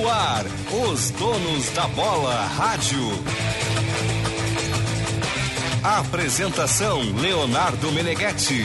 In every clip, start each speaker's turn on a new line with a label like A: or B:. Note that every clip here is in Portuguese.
A: No ar, os donos da bola rádio. Apresentação Leonardo Meneghetti.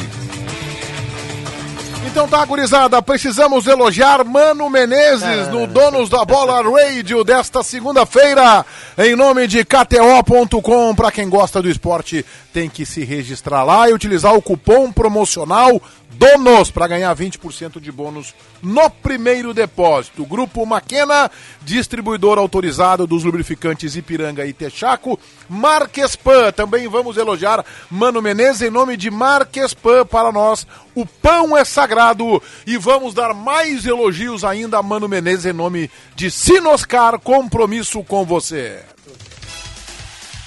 B: Então tá, gurizada, precisamos elogiar Mano Menezes no Donos da Bola Radio desta segunda-feira, em nome de KTO.com. Pra quem gosta do esporte, tem que se registrar lá e utilizar o cupom promocional DONOS para ganhar 20% de bônus no primeiro depósito. Grupo Maquena, distribuidor autorizado dos lubrificantes Ipiranga e Texaco. Marquespan, também vamos elogiar Mano Menezes em nome de Marquespan para nós. O pão é sagrado e vamos dar mais elogios ainda a Mano Menezes em nome de Sinoscar, compromisso com você.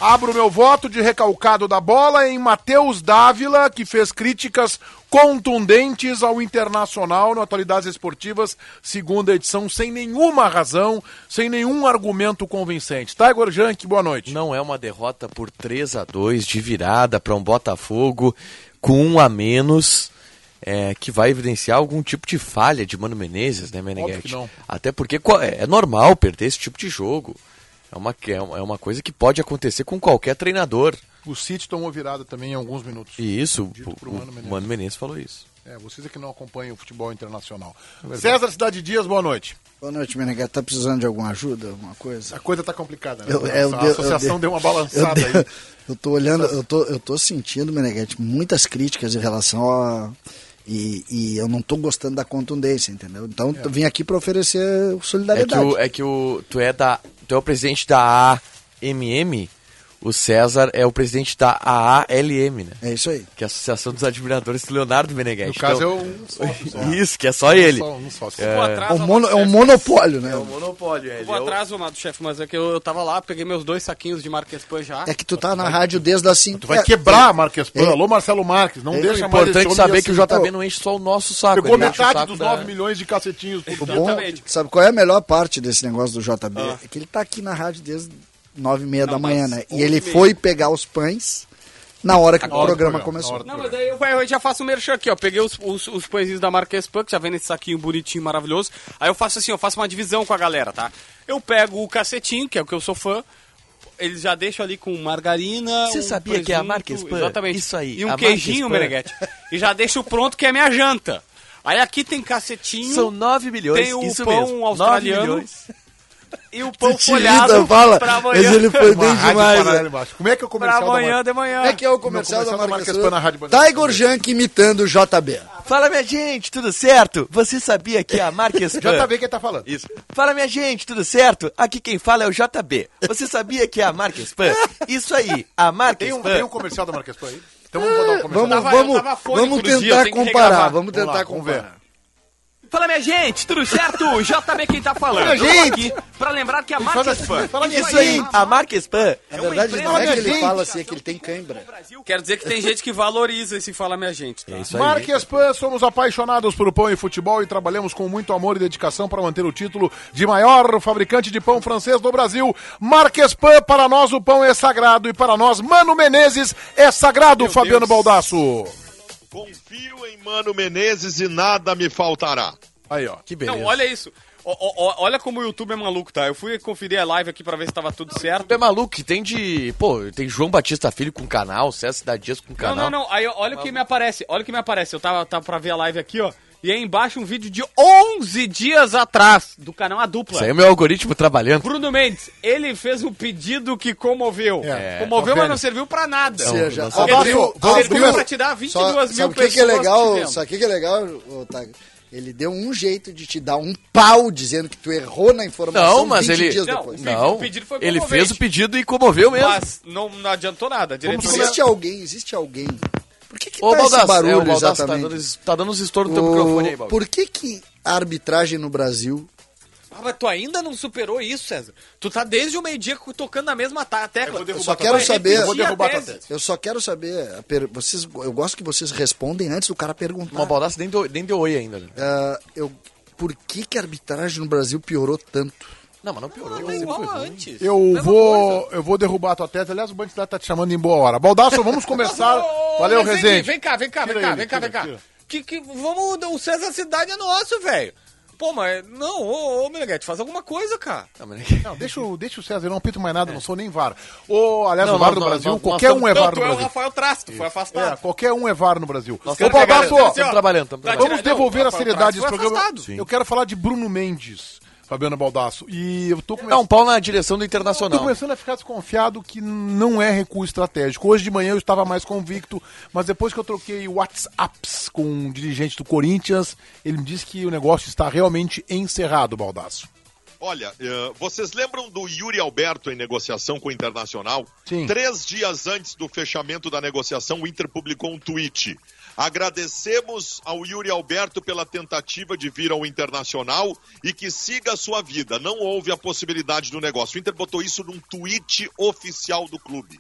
B: Abro meu voto de recalcado da bola em Matheus Dávila, que fez críticas contundentes ao Internacional no Atualidades Esportivas, segunda edição, sem nenhuma razão, sem nenhum argumento convincente. Tiger Junk, boa noite.
C: Não é uma derrota por 3 a 2 de virada para um Botafogo com um a menos. É, que vai evidenciar algum tipo de falha de Mano Menezes, né, Meneghetti? Até porque é normal perder esse tipo de jogo. É uma, é uma coisa que pode acontecer com qualquer treinador.
B: O City tomou virada também em alguns minutos.
C: E isso, o, Mano, Menezes. Mano Menezes falou isso.
B: É, vocês é que não acompanham o futebol internacional. É César Cidade Dias, boa noite.
D: Boa noite, Meneghete. Tá precisando de alguma ajuda, alguma coisa?
B: A coisa tá complicada, né?
D: Eu,
B: é, eu, a associação deu uma balançada
D: eu,
B: aí.
D: Eu tô olhando, eu tô, eu tô sentindo, Meneghete, muitas críticas em relação a... E, e, eu não tô gostando da contundência, entendeu? Então é. vim aqui para oferecer solidariedade.
C: É que, o, é que o, tu é da, tu é o presidente da AMM, o César é o presidente da AALM, né?
D: É isso aí.
C: Que é a Associação dos Admiradores do Leonardo Meneghetti.
B: No caso então, é um sócio só.
C: Isso, que é só ele.
B: Um só, um só.
D: É, um mono, é um monopólio, né?
C: É um monopólio, é.
E: Eu vou atrás, Ronaldo, chefe, mas é que eu, eu tava lá, peguei meus dois saquinhos de Marquespan já.
D: É que tu tá na rádio desde assim.
B: Tu vai quebrar a Marquespan. É. Alô, Marcelo Marques, não
C: é.
B: deixa
C: mais. É importante saber que o JB não enche só o nosso saco.
B: Pegou metade dos 9 milhões de cacetinhos.
D: O bom, sabe qual é a melhor parte desse negócio do JB? É que ele tá aqui na rádio desde nove e meia não, da manhã, né? E ele foi pegar os pães na hora que o programa, começou.
E: Não, mas aí eu, eu já faço o merchan aqui, ó. Peguei os, os, os pãezinhos da Marques Pan, que já vem nesse saquinho bonitinho, maravilhoso. Aí eu faço assim, eu faço uma divisão com a galera, tá? Eu pego o cacetinho, que é o que eu sou fã. Eles já deixam ali com margarina.
C: Você
E: um
C: sabia presunto, que é a Marques Pan?
E: Exatamente.
C: Isso aí.
E: E um queijinho, Meneghete. e já deixo pronto, que é minha janta. Aí aqui tem cacetinho.
C: São 9 milhões.
E: Tem o
C: isso
E: pão
C: mesmo.
E: australiano e o pão folhado
D: fala, pra amanhã. Mas ele foi bem demais. Né?
B: Como é que é o comercial
E: pra amanhã de manhã.
D: Como é que é o comercial, da, da Marques
B: na rádio
D: Tiger Junk imitando o JB.
C: Fala, minha gente, tudo certo? Você sabia que a Marques
B: JB quem tá falando.
C: Isso. Fala, minha gente, tudo certo? Aqui quem fala é o JB. Você sabia que é a Marques Pan? Isso aí, a Marques
B: tem um,
C: Pan.
B: Tem um comercial da Marques Pan aí? Então vamos botar um comercial.
D: Vamos, vamos, vamos tentar comparar. Vamos tentar lá, comparar.
E: Fala minha gente, tudo certo? JB quem tá falando.
D: Fala, gente.
E: aqui pra lembrar que a Marquespan.
C: Fala isso aí, a Marquespan.
D: Na verdade não é que ele fala assim, é que ele tem cãibra.
E: Quero dizer que tem gente que valoriza esse Fala Minha Gente. Tá?
C: É isso aí.
B: Marquespan, somos apaixonados por pão e futebol e trabalhamos com muito amor e dedicação para manter o título de maior fabricante de pão francês do Brasil. Marquespan, para nós o pão é sagrado e para nós Mano Menezes é sagrado, Meu Fabiano Deus. Baldasso.
F: Confio em Mano Menezes e nada me faltará.
B: Aí, ó.
E: Que beleza. Não, olha isso. O, o, olha como o YouTube é maluco, tá? Eu fui conferir a live aqui pra ver se tava tudo certo.
C: É maluco, tem de. Pô, tem João Batista Filho com canal, César Cidade Dias com canal.
E: Não, não, não. Aí olha o que me aparece. Olha o que me aparece. Eu tava, tava pra ver a live aqui, ó. E aí embaixo um vídeo de 11 dias atrás, do canal A Dupla.
C: Isso aí é o meu algoritmo trabalhando.
E: Bruno Mendes, ele fez um pedido que comoveu. É, comoveu, tá mas não serviu pra nada.
D: Ou seja,
E: não, não abriu, serviu pra te dar 22
D: só,
E: mil
D: sabe pessoas. Que é legal, sabe o que, que é legal, Otávio? Ele deu um jeito de te dar um pau dizendo que tu errou na informação
C: não, mas
D: 20
C: ele...
D: dias
C: não,
D: depois.
C: Não, o pedido foi ele fez o pedido e comoveu mesmo.
E: Mas não, não adiantou nada.
D: Existe alguém, existe alguém. Por que, que
C: Ô,
D: tá
C: Baldasso,
D: esse barulho
C: é, o Baldasso
D: exatamente?
C: Tá dando, tá dando uns estouros no teu microfone aí, Baldasso.
D: Por que que a arbitragem no Brasil
E: ah, mas tu ainda não superou isso, César. Tu tá desde o meio-dia tocando na mesma tecla.
D: Eu, eu só quero saber.
B: Eu vou derrubar a tese.
D: Eu só quero saber. Vocês, eu gosto que vocês respondem antes do cara perguntar.
C: Uma baldaça nem deu, nem deu oi ainda. Né?
D: Uh, eu, por que, que a arbitragem no Brasil piorou tanto?
C: Não, mas não piorou.
E: Não, igual antes.
B: Eu vou, eu vou derrubar a tua tese. Aliás, o Bandido tá te chamando em boa hora. Baldaço, vamos começar. Valeu, Rezende.
E: Vem cá, vem cá, vem cá, vem cá, vem cá. Que, que, vamos, o César Cidade é nosso, velho. Pô, mas não, ô, ô Meneghete, faz alguma coisa, cara.
B: Não, não deixa, o, deixa o César, eu não apito mais nada, é. não sou nem VAR. Ô, aliás, não, o VAR no Brasil, nós, qualquer nós, um é VAR no Brasil.
E: Tu é o Rafael Trasto, foi afastado.
B: É, qualquer um é VAR no Brasil.
C: Nós Ô, Baldasso, estamos trabalhando, estamos
B: trabalhando. Vamos devolver a seriedade desse programa. Eu quero falar de Bruno Mendes. Fabiano Baldasso. E eu tô
C: começando. Dá um pau na direção do Internacional.
B: Tô começando a ficar desconfiado que não é recuo estratégico. Hoje de manhã eu estava mais convicto, mas depois que eu troquei WhatsApps com um dirigente do Corinthians, ele me disse que o negócio está realmente encerrado, Baldasso.
F: Olha, uh, vocês lembram do Yuri Alberto em negociação com o Internacional?
B: Sim.
F: Três dias antes do fechamento da negociação, o Inter publicou um tweet. Agradecemos ao Yuri Alberto pela tentativa de vir ao Internacional e que siga a sua vida. Não houve a possibilidade do negócio. O Inter botou isso num tweet oficial do clube.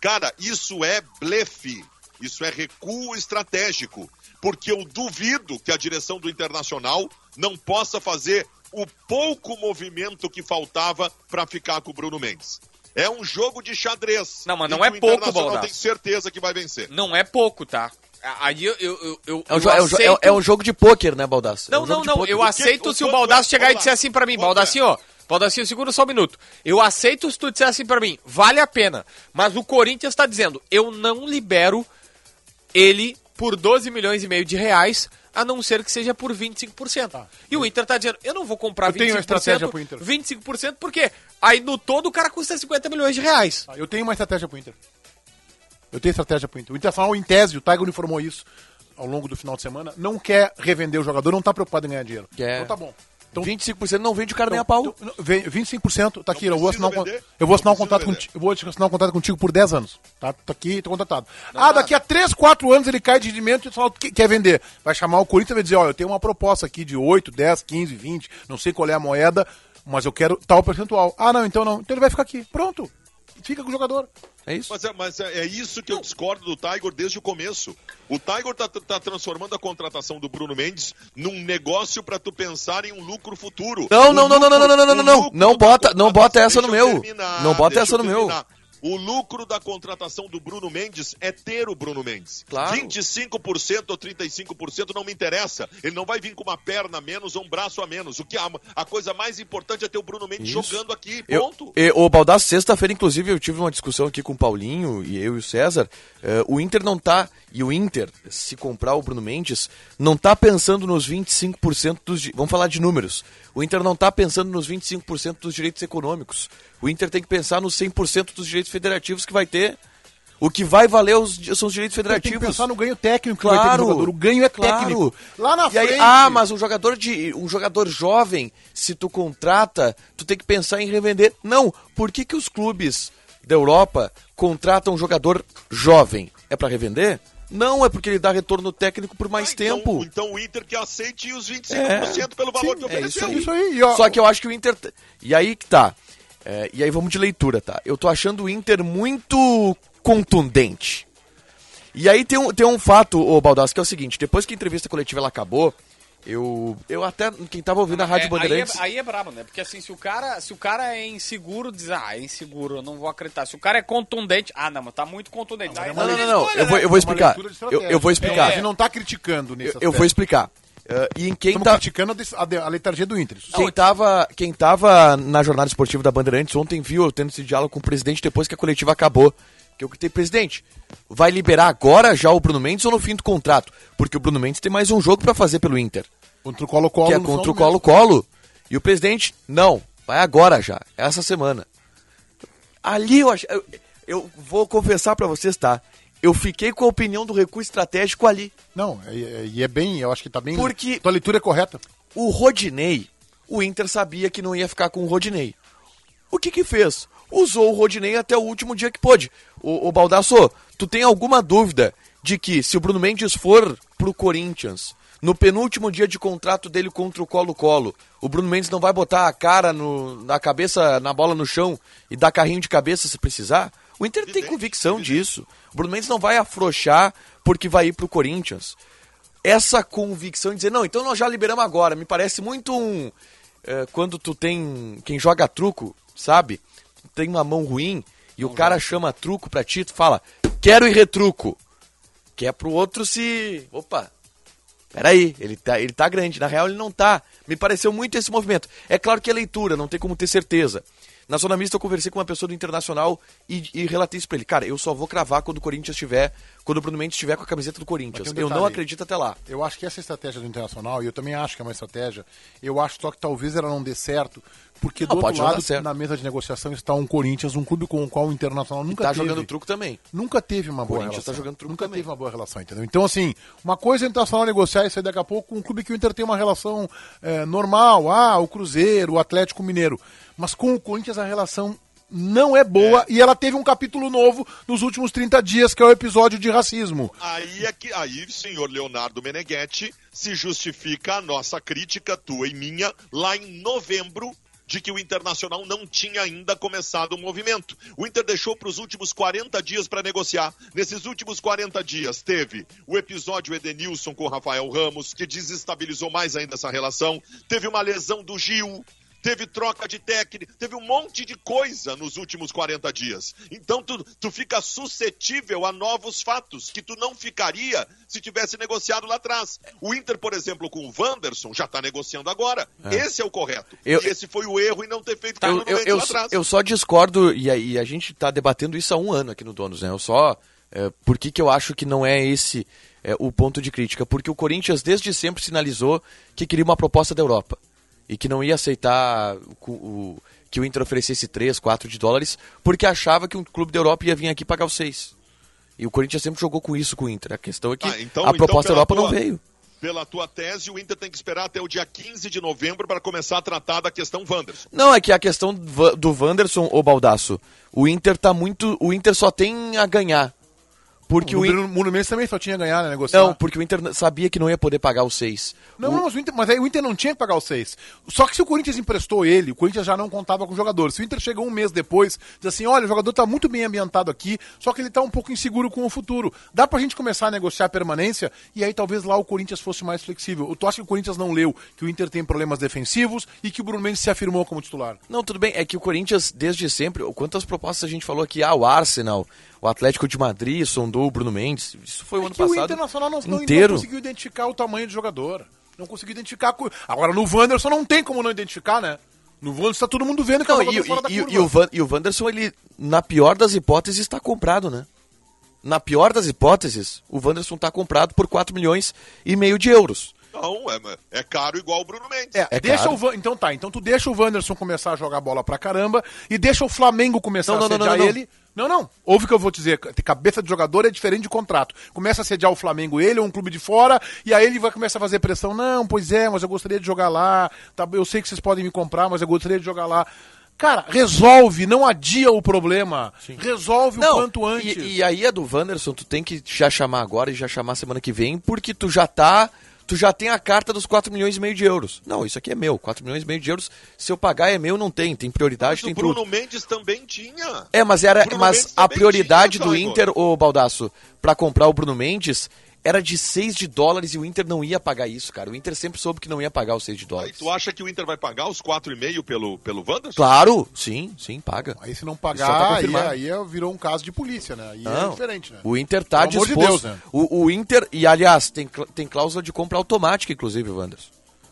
F: Cara, isso é blefe. Isso é recuo estratégico. Porque eu duvido que a direção do Internacional não possa fazer o pouco movimento que faltava para ficar com o Bruno Mendes. É um jogo de xadrez.
E: Não, mas não é pouco, Baldasso.
F: tem certeza que vai vencer.
E: Não é pouco, tá? Aí eu, eu, eu,
C: é, um eu aceito... é, é, um jogo de pôquer, né, Baldasso?
E: Não,
C: é um
E: não, não. Eu aceito se o Baldasso chegar e disser assim para mim, Baldassinho, ó. Baldassinho, segura só um minuto. Eu aceito se tu disser assim para mim, vale a pena. Mas o Corinthians está dizendo, eu não libero ele por 12 milhões e meio de reais, a não ser que seja por 25%. Tá. E o Inter está dizendo, eu não vou comprar eu 25%, tenho estratégia pro Inter. 25% porque aí no todo o cara custa 50 milhões de reais.
B: Tá, eu tenho uma estratégia pro Inter. Eu tenho estratégia pro Inter. O Internacional, em tese, o Tiger informou isso ao longo do final de semana, não quer revender o jogador, não está preocupado em ganhar dinheiro.
C: Quer.
B: Então tá bom.
C: Então, 25% não vende o cara então, nem a pau.
B: Então, 25%, tá aqui, eu vou assinar um, eu vou assinar um contrato contigo, eu vou assinar um contrato contigo por 10 anos. Tá, tá aqui, tô contratado. Não ah, daqui a 3, 4 anos ele cai de rendimento e só quer vender. Vai chamar o Corinthians e vai dizer, olha, eu tenho uma proposta aqui de 8, 10, 15, 20, não sei qual é a moeda, mas eu quero tal percentual. Ah, não, então não. Então ele vai ficar aqui. Pronto. Fica com o jogador.
F: É isso? Mas é, mas é, é isso que eu discordo do Tiger desde o começo. O Tiger tá, tá transformando a contratação do Bruno Mendes num negócio para tu pensar em um lucro futuro.
C: Não, não, não, não, não, não, não, não, não, não, não bota, não bota essa no meu. Não bota essa no meu.
F: O lucro da contratação do Bruno Mendes é ter o Bruno Mendes.
C: Claro.
F: 25% ou 35% não me interessa. Ele não vai vir com uma perna a menos ou um braço a menos. O que a, a coisa mais importante é ter o Bruno Mendes Isso. jogando aqui. Ponto.
C: Eu, eu, o Baldasso, sexta-feira, inclusive, eu tive uma discussão aqui com o Paulinho e eu e o César. Uh, o Inter não tá. E o Inter, se comprar o Bruno Mendes, não tá pensando nos 25% dos. Vamos falar de números. O Inter não tá pensando nos 25% dos direitos econômicos. O Inter tem que pensar nos 100% dos direitos federativos que vai ter. O que vai valer os, são os direitos federativos. Tem que
B: pensar no ganho técnico claro, que vai ter jogador. O ganho é claro. técnico.
C: Lá na frente. Aí, ah, mas um jogador de um jogador jovem, se tu contrata, tu tem que pensar em revender. Não. Por que, que os clubes da Europa contratam um jogador jovem? É para revender? Não, é porque ele dá retorno técnico por mais ah, então, tempo.
F: Então o Inter que aceite os 25% é, pelo valor sim, que ofereceu.
C: É isso aí. Isso aí. Só que eu acho que o Inter. E aí que tá. É, e aí vamos de leitura, tá? Eu tô achando o Inter muito contundente. E aí tem um, tem um fato, ô Baldassi, que é o seguinte, depois que a entrevista coletiva ela acabou, eu, eu até, quem tava ouvindo a Rádio é, Bandeirantes...
E: Aí é, aí é brabo, né? Porque assim, se o cara, se o cara é inseguro, diz, ah, é inseguro, eu não vou acreditar. Se o cara é contundente, ah, não, mas tá muito contundente.
C: Não, não, não, não, não, eu, vou, eu vou explicar. Eu, eu vou explicar. É. A
B: gente não tá criticando nisso.
C: Eu, eu vou explicar. Uh, e em quem
B: Estamos tá... criticando a, a, letargia do Inter.
C: Quem tava, quem tava na jornada esportiva da Bandeirantes ontem viu eu tendo esse diálogo com o presidente depois que a coletiva acabou. Que eu gritei, presidente, vai liberar agora já o Bruno Mendes ou no fim do contrato? Porque o Bruno Mendes tem mais um jogo para fazer pelo Inter.
B: Contra o Colo-Colo.
C: Que é contra o Colo-Colo. E o presidente, não, vai agora já, essa semana. Ali eu acho. Eu, eu vou confessar para vocês, tá? eu fiquei com a opinião do recuo estratégico ali.
B: Não, e é, é, é, bem, eu acho que tá bem.
C: Porque.
B: Tua leitura é correta.
C: O Rodinei, o Inter sabia que não ia ficar com o Rodinei. O que que fez? Usou o Rodinei até o último dia que pôde. O, o Baldasso, tu tem alguma dúvida de que se o Bruno Mendes for pro Corinthians, no penúltimo dia de contrato dele contra o Colo-Colo, o Bruno Mendes não vai botar a cara no, na cabeça, na bola no chão e dar carrinho de cabeça se precisar? O Inter tem convicção disso. O Bruno Mendes não vai afrouxar porque vai ir pro Corinthians. Essa convicção de dizer, não, então nós já liberamos agora. Me parece muito um. É, quando tu tem. Quem joga truco, sabe? Tem uma mão ruim e o cara chama truco pra ti, tu fala, quero ir retruco. Que é pro outro se. Opa, Peraí, ele tá, ele tá grande. Na real, ele não tá. Me pareceu muito esse movimento. É claro que é leitura, não tem como ter certeza. Na zona mista eu conversei com uma pessoa do Internacional e, e relatei isso pra ele. Cara, eu só vou cravar quando o Corinthians estiver, quando o Bruno Mendes estiver com a camiseta do Corinthians. Um eu não acredito até lá.
B: Eu acho que essa estratégia do Internacional, e eu também acho que é uma estratégia, eu acho só que talvez ela não dê certo, porque não, do outro lado, na mesa de negociação está um Corinthians, um clube com o qual o Internacional nunca
C: tá
B: teve.
C: Tá jogando truco também.
B: Nunca teve uma boa
C: Corinthians
B: relação.
C: Tá jogando truco
B: nunca
C: também.
B: teve uma boa relação, entendeu? Então, assim, uma coisa é o Internacional negociar isso aí daqui a pouco com um clube que o Inter tem uma relação é, normal, ah, o Cruzeiro, o Atlético Mineiro. Mas com o Corinthians a relação não é boa é. e ela teve um capítulo novo nos últimos 30 dias, que é o episódio de racismo.
F: Aí é que aí, senhor Leonardo Meneghetti, se justifica a nossa crítica, tua e minha, lá em novembro, de que o Internacional não tinha ainda começado o movimento. O Inter deixou para os últimos 40 dias para negociar. Nesses últimos 40 dias teve o episódio Edenilson com o Rafael Ramos, que desestabilizou mais ainda essa relação. Teve uma lesão do Gil, teve troca de técnico, teve um monte de coisa nos últimos 40 dias. Então tu, tu fica suscetível a novos fatos que tu não ficaria se tivesse negociado lá atrás. O Inter, por exemplo, com o Wanderson, já está negociando agora. É. Esse é o correto. Eu, e esse foi o erro em não ter feito
C: eu, eu, eu, lá atrás. Eu só discordo, e a, e a gente está debatendo isso há um ano aqui no Donos, né? Eu só. É, por que, que eu acho que não é esse é, o ponto de crítica? Porque o Corinthians desde sempre sinalizou que queria uma proposta da Europa e que não ia aceitar o, o, que o Inter oferecesse 3, 4 de dólares, porque achava que um clube da Europa ia vir aqui pagar os 6. E o Corinthians sempre jogou com isso com o Inter. A questão é que ah, então, a proposta então, da Europa tua, não veio.
F: Pela tua tese, o Inter tem que esperar até o dia 15 de novembro para começar a tratar da questão Wanderson.
C: Não, é que a questão do Wanderson, ô Baldaço, o Inter tá muito. O Inter só tem a ganhar porque o,
B: o. Monumentos também só tinha ganhar, né? Negociar.
C: Não, porque o Inter sabia que não ia poder pagar os seis.
B: Não,
C: o...
B: não, mas, o Inter, mas aí o Inter não tinha que pagar os seis. Só que se o Corinthians emprestou ele, o Corinthians já não contava com o jogador. Se o Inter chegou um mês depois, diz assim: olha, o jogador tá muito bem ambientado aqui, só que ele tá um pouco inseguro com o futuro. Dá pra gente começar a negociar a permanência e aí talvez lá o Corinthians fosse mais flexível. Tu acha que o Corinthians não leu que o Inter tem problemas defensivos e que o Bruno Mendes se afirmou como titular?
C: Não, tudo bem. É que o Corinthians, desde sempre, quantas propostas a gente falou aqui? Ah, o Arsenal o Atlético de Madrid sondou o Bruno Mendes. Isso foi o é ano passado. O
B: Internacional não,
C: inteiro.
B: não conseguiu identificar o tamanho do jogador. Não conseguiu identificar. Agora no Wanderson não tem como não identificar, né? No Wanderson tá todo mundo vendo que
C: não, é e, fora da e, curva. E o, Van, e o Wanderson, ele, na pior das hipóteses, está comprado, né? Na pior das hipóteses, o Wanderson está comprado por 4 milhões e meio de euros.
F: Não, é, é caro igual o Bruno Mendes.
B: É, é deixa o Então tá, então tu deixa o Wanderson começar a jogar bola pra caramba e deixa o Flamengo começar não, a sediar não, não, ele. Não, não. Ouve o que eu vou dizer. Cabeça de jogador é diferente de contrato. Começa a sediar o Flamengo, ele ou um clube de fora, e aí ele vai começar a fazer pressão. Não, pois é, mas eu gostaria de jogar lá. Tá, eu sei que vocês podem me comprar, mas eu gostaria de jogar lá. Cara, resolve, não adia o problema. Sim. Resolve não, o quanto antes.
C: E, e aí a do Wanderson, tu tem que já chamar agora e já chamar semana que vem, porque tu já tá tu já tem a carta dos 4 milhões e meio de euros. Não, isso aqui é meu. 4 milhões e meio de euros, se eu pagar é meu, não tem. Tem prioridade, mas tem
F: o Bruno tudo. Mendes também tinha.
C: É, mas era, mas a prioridade tinha, do Inter, ô Baldaço, para comprar o Bruno Mendes era de 6 de dólares e o Inter não ia pagar isso, cara. O Inter sempre soube que não ia pagar os 6 de dólares.
F: Aí tu acha que o Inter vai pagar os 4,5 pelo, pelo Wanderson?
C: Claro, sim, sim, paga.
B: Aí se não pagar, tá aí, aí é, virou um caso de polícia, né? Aí é não, é diferente, né?
C: O Inter tá Pelo disposto. De Deus, né? o, o Inter, e aliás, tem, tem cláusula de compra automática, inclusive, Wanderson.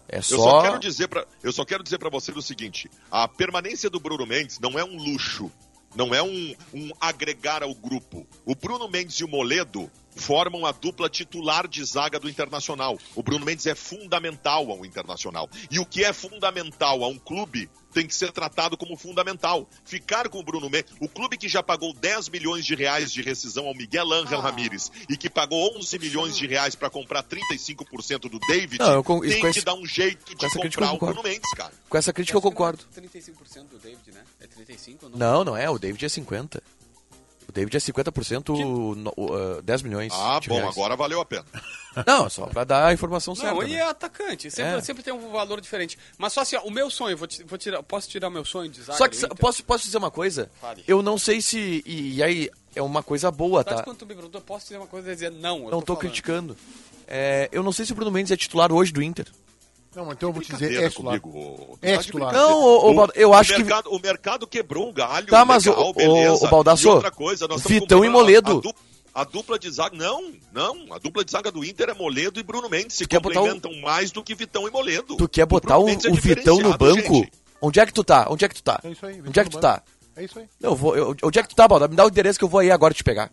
C: É só...
F: Eu só quero dizer para eu só quero dizer para você o seguinte: a permanência do Bruno Mendes não é um luxo, não é um, um agregar ao grupo. O Bruno Mendes e o Moledo formam a dupla titular de zaga do Internacional. O Bruno Mendes é fundamental ao Internacional. E o que é fundamental a um clube tem que ser tratado como fundamental. Ficar com o Bruno Mendes, o clube que já pagou 10 milhões de reais de rescisão ao Miguel Ángel ah. Ramírez e que pagou 11 milhões de reais para comprar 35% do David,
C: Não, com,
F: tem que
C: esse,
F: dar um jeito de comprar o Bruno Mendes, cara.
C: Com essa crítica eu concordo.
E: 35% do David, né? É 35
C: não? Não, não é, o David é 50. O David é 50%, que... uh, 10 milhões.
F: Ah, bom,
C: reais.
F: agora valeu a pena.
C: Não, só pra dar a informação certa.
E: Não, ele né? é atacante, sempre, é. sempre tem um valor diferente. Mas só assim, ó, o meu sonho, vou, vou tirar, posso tirar meu sonho de zaga
C: Só que, posso, posso dizer uma coisa?
E: Fale.
C: Eu não sei se, e, e, aí, é uma coisa boa, tá?
E: quando tu me perguntou, posso dizer uma coisa e dizer não,
C: Não tô, tô criticando. É, eu não sei se o Bruno Mendes é titular hoje do Inter.
B: Não, então eu vou te dizer, é titular. Comigo,
C: é titular. Não, o, o, eu acho
F: o mercado,
C: que...
F: O mercado quebrou um galho.
C: Tá, mas legal, o, beleza. o, o Baldassor,
F: coisa,
C: Vitão e Moledo.
F: A dupla de zaga. Não, não. A dupla de zaga do Inter é Moledo e Bruno Mendes. Se
C: quer botar
F: complementam mais do que Vitão e Moledo.
C: Tu quer botar o,
F: Mendes é
C: o Vitão no banco?
F: gente.
C: Onde é que tu tá? Onde é que tu tá?
B: É isso aí,
C: Onde é que tu tá?
B: É isso aí.
C: Não, eu vou, eu- onde é que tu tá, Balda? Me dá o endereço que eu vou aí agora te pegar.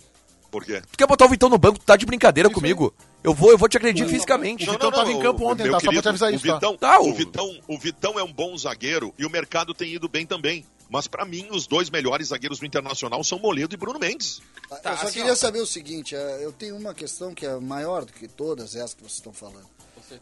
F: Por quê?
C: Tu quer botar o Vitão no banco? Tu tá de brincadeira comigo? Eu vou, eu vou te agredir fisicamente.
B: O Vitão tava em campo ontem, tá? Só pra te avisar
F: o
B: isso, tá?
F: Vitão,
C: Tá,
F: o... Vitão, o Vitão é um bom zagueiro e o mercado tem ido bem também. Mas pra mim, os dois melhores zagueiros do Internacional são Moledo e Bruno Mendes.
E: Tá,
D: eu só
E: assim,
D: queria
E: ó.
D: saber o seguinte, é, eu tenho uma questão que é maior do que todas essas que vocês estão falando.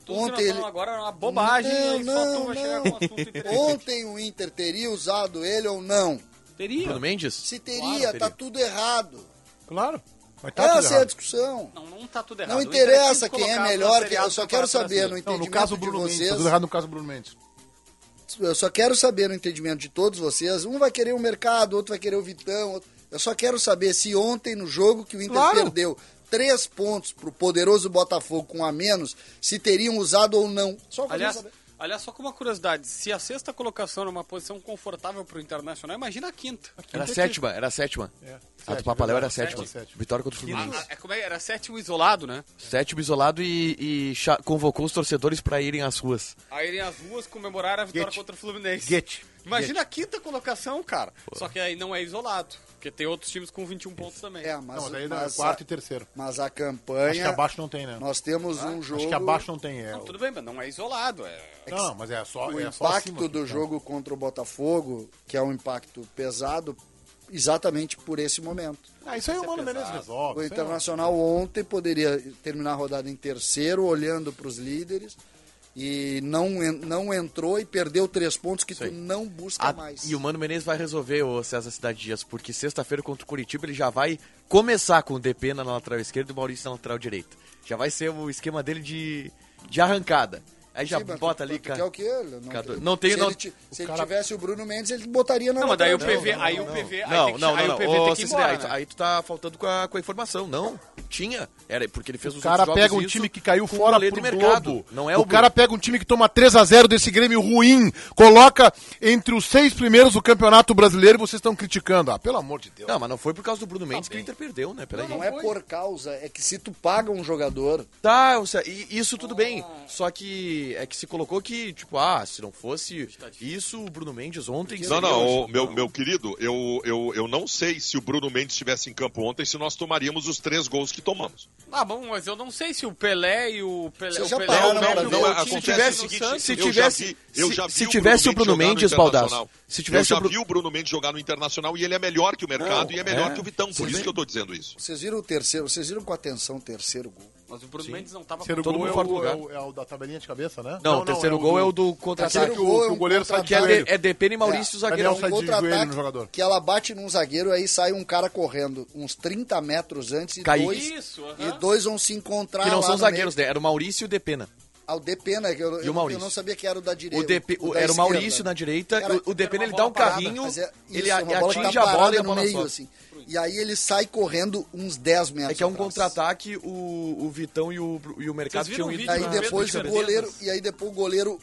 E: Nós
D: Ontem ele-
E: agora é uma bobagem
D: Não, não, não.
E: um.
D: Ontem o Inter teria usado ele ou não?
E: Teria.
C: Bruno Mendes?
D: Se teria,
C: Claro,
D: tá
C: teria.
D: tudo errado.
B: Claro. Mas tá tudo
D: Essa é a
B: errado.
D: discussão.
E: Não, não tá tudo errado.
D: Não
E: é
D: interessa
E: quinto
D: quem é melhor,
E: A
D: eu só quero saber no
E: Brasileiro.
B: Não, no
D: entendimento
B: caso do
D: de
B: Bruno Mendes. Tá
D: vocês.
B: tudo errado no caso do Bruno Mendes.
D: Eu só quero saber no entendimento de todos vocês. Um vai querer o mercado, outro vai querer o Vitão. outro- Eu só quero saber se ontem, no jogo que o Inter
B: Claro.
D: perdeu três pontos pro poderoso Botafogo com a menos, se teriam usado ou não. Só quero
E: Aliás,
D: saber.
E: Aliás, só com uma curiosidade, se a sexta colocação era uma posição confortável pro Internacional, imagina a quinta.
C: Era a sétima, era a sétima.
B: É.
C: A do Papaléu era a
B: Sétima,
C: sétima. Vitória contra o Fluminense.
E: Ah, é como é, era sétimo isolado, né?
C: Sétimo isolado e, e convocou os torcedores pra irem às ruas.
E: Aí irem às ruas comemorar a vitória
B: Get.
E: contra o Fluminense.
B: Get.
E: Imagina a quinta colocação, cara. Só que aí não é isolado, porque tem outros times com 21 pontos também.
D: É, mas,
B: Não, mas aí é
D: mas
B: quarto
D: a,
B: e terceiro.
D: mas a
B: Acho que
D: campanha.
B: abaixo não tem, né?
D: Nós temos um jogo.
B: Acho que abaixo não tem. É.
E: Não, tudo bem, mas não é isolado. É...
B: Não, não, mas é só.
D: o
B: é só
D: impacto
B: acima,
D: do
B: então.
D: jogo contra o Botafogo, que é um impacto pesado, exatamente por esse momento.
B: Ah, isso aí o Mano Menezes resolve.
D: O
B: é-
D: Internacional ontem poderia terminar a rodada em terceiro, olhando para os líderes, e não, não entrou e perdeu três pontos que tu
C: aí.
D: não busca
C: A-
D: mais.
C: e o Mano Menezes vai resolver o César Cidade Dias, porque sexta-feira contra o Curitiba ele já vai começar com o DP na lateral esquerda e o Maurício na lateral direita. Já vai ser o esquema dele de, de arrancada. Aí já
D: Sim,
C: bota
D: tu-
C: ali,
D: tu
C: cara.
D: o quê? Ele
C: Cada-
D: tem-
C: não tem-
D: se
C: não-
D: ele, se ele
B: cara-
D: tivesse o Bruno Mendes, ele botaria na
E: Não, mas daí o
D: lateral
E: PV,
D: direita.
E: aí o PV, aí
C: Não,
E: tem que-
C: não,
E: aí
C: não,
E: o PV
C: não. Ô,
E: tem que ir embora,
C: aí, tu-
E: né?
C: aí tu tá faltando com a, com a informação. Não, tinha. Era porque ele fez os
B: O cara pega um
C: isso
B: time que caiu fora pro
C: e mercado. Não é
B: o
C: o
B: cara pega um time que toma 3 a 0 desse Grêmio ruim, coloca entre os seis primeiros do Campeonato Brasileiro e vocês estão criticando. Ah, pelo amor de Deus.
C: Não, mas não foi por causa do Bruno Mendes que o Inter perdeu, né? Peraí.
D: Não é por causa, é que se tu paga um jogador,
C: Tá, ou seja, e isso tudo bem. Só que é que se colocou que, tipo, ah, se não fosse isso, o Bruno Mendes ontem.
F: Não, não,
C: hoje.
F: ô, meu, meu querido, eu, eu, eu não sei se o Bruno Mendes estivesse em campo ontem se nós tomaríamos os três gols que tomamos.
E: Ah, bom, mas eu não sei se o Pelé e o Pelé.
D: Vocês
E: o Pelé o
F: Não,
E: o
F: acontece
E: time
F: o
E: tivesse
F: seguinte,
C: se
F: eu já
C: tivesse-
F: vi- eu
C: se-
F: já vi
C: se
F: o
C: tivesse o Bruno Mendes. Baldasso, se tivesse
F: eu
C: o
F: já
C: Bru-
F: vi o Bruno Mendes jogar no Internacional e ele é melhor que o mercado
C: Não,
F: e é melhor
C: é.
F: que o Vitão, por
C: Sim,
F: isso que eu tô dizendo isso.
D: vocês viram o terceiro, vocês viram com atenção o terceiro gol.
E: Mas o Bruno Mendes não tava
B: Terceiro
C: todo
B: gol
C: mundo
B: é
C: fora do
B: o,
C: lugar.
B: é, o, é o da tabelinha de cabeça, né?
C: Não, o terceiro gol é o do contra-ataque.
B: O,
D: é
B: que
D: um
B: o goleiro sai de
C: Que é,
D: contra-ataque.
C: de, é e Maurício, o.
B: Daniel sai de
D: Contra-ataque
B: joelho no jogador.
D: que ela bate num zagueiro, aí sai um cara correndo uns 30 metros antes e
C: Cai.
D: dois,
E: Isso, aham.
D: e dois vão se encontrar
C: Que não
D: lá
C: são
D: no
C: zagueiros,
D: meio.
C: né? Era o Maurício e o Depena.
D: Ah, o Depena, que eu,
C: E o
D: eu,
C: Maurício.
D: eu não sabia que era o da direita.
C: O DP, o-
D: da
C: era o. Maurício na direita,
D: Era-
C: o, o Depena ele dá um carrinho,
D: é,
C: ele a-
D: bola
C: atinge a bola e a
D: no
C: bola
D: meio,
C: sobe.
D: assim. E aí ele sai correndo uns 10 metros
C: É que é um contra-ataque, o, o Vitão e o, e o Mercado tinham
E: o
C: ido
D: Aí depois o goleiro, e aí depois o goleiro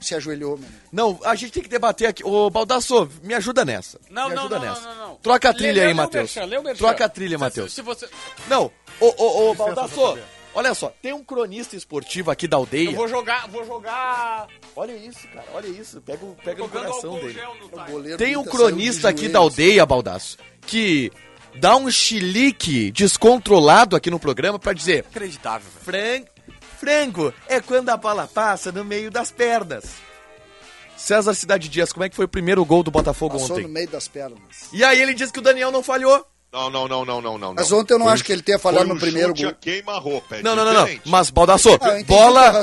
D: se ajoelhou, mano.
C: Não, a gente tem que debater aqui. Ô, Baldasso, me ajuda nessa.
E: Não,
C: me
E: não,
C: ajuda
E: não,
C: nessa.
E: não, não, não.
C: Troca a trilha
E: lê-
C: aí,
E: o
C: Matheus.
E: o.
C: Troca a trilha, Matheus.
E: Se você...
C: Não, ô, ô, ô, Baldasso, olha só, tem um cronista esportivo aqui da aldeia.
E: Eu vou jogar, vou jogar...
C: Olha isso, cara, olha isso. Pega, o- pega
E: Jogando
C: coração dele.
D: O
C: Tem
D: do
C: um cronista aqui da aldeia, Baldasso, que dá um chilique descontrolado aqui no programa pra dizer:
E: Inacreditável, velho.
C: Fran... Frango é quando a bola passa no meio das pernas. César Cidade Dias, como é que foi o primeiro gol do Botafogo
D: Passou
C: ontem?
D: no meio das pernas.
C: E aí ele disse que o Daniel não falhou.
F: Não, não, não, não, não, não.
D: Mas ontem eu não
F: Foi
D: acho que ele tenha falhado
F: foi
D: no primeiro
F: chute
D: gol.
F: a queima-roupa. é
C: Não, não, não, não. Mas, Baldasso,
D: Ah,
C: bola.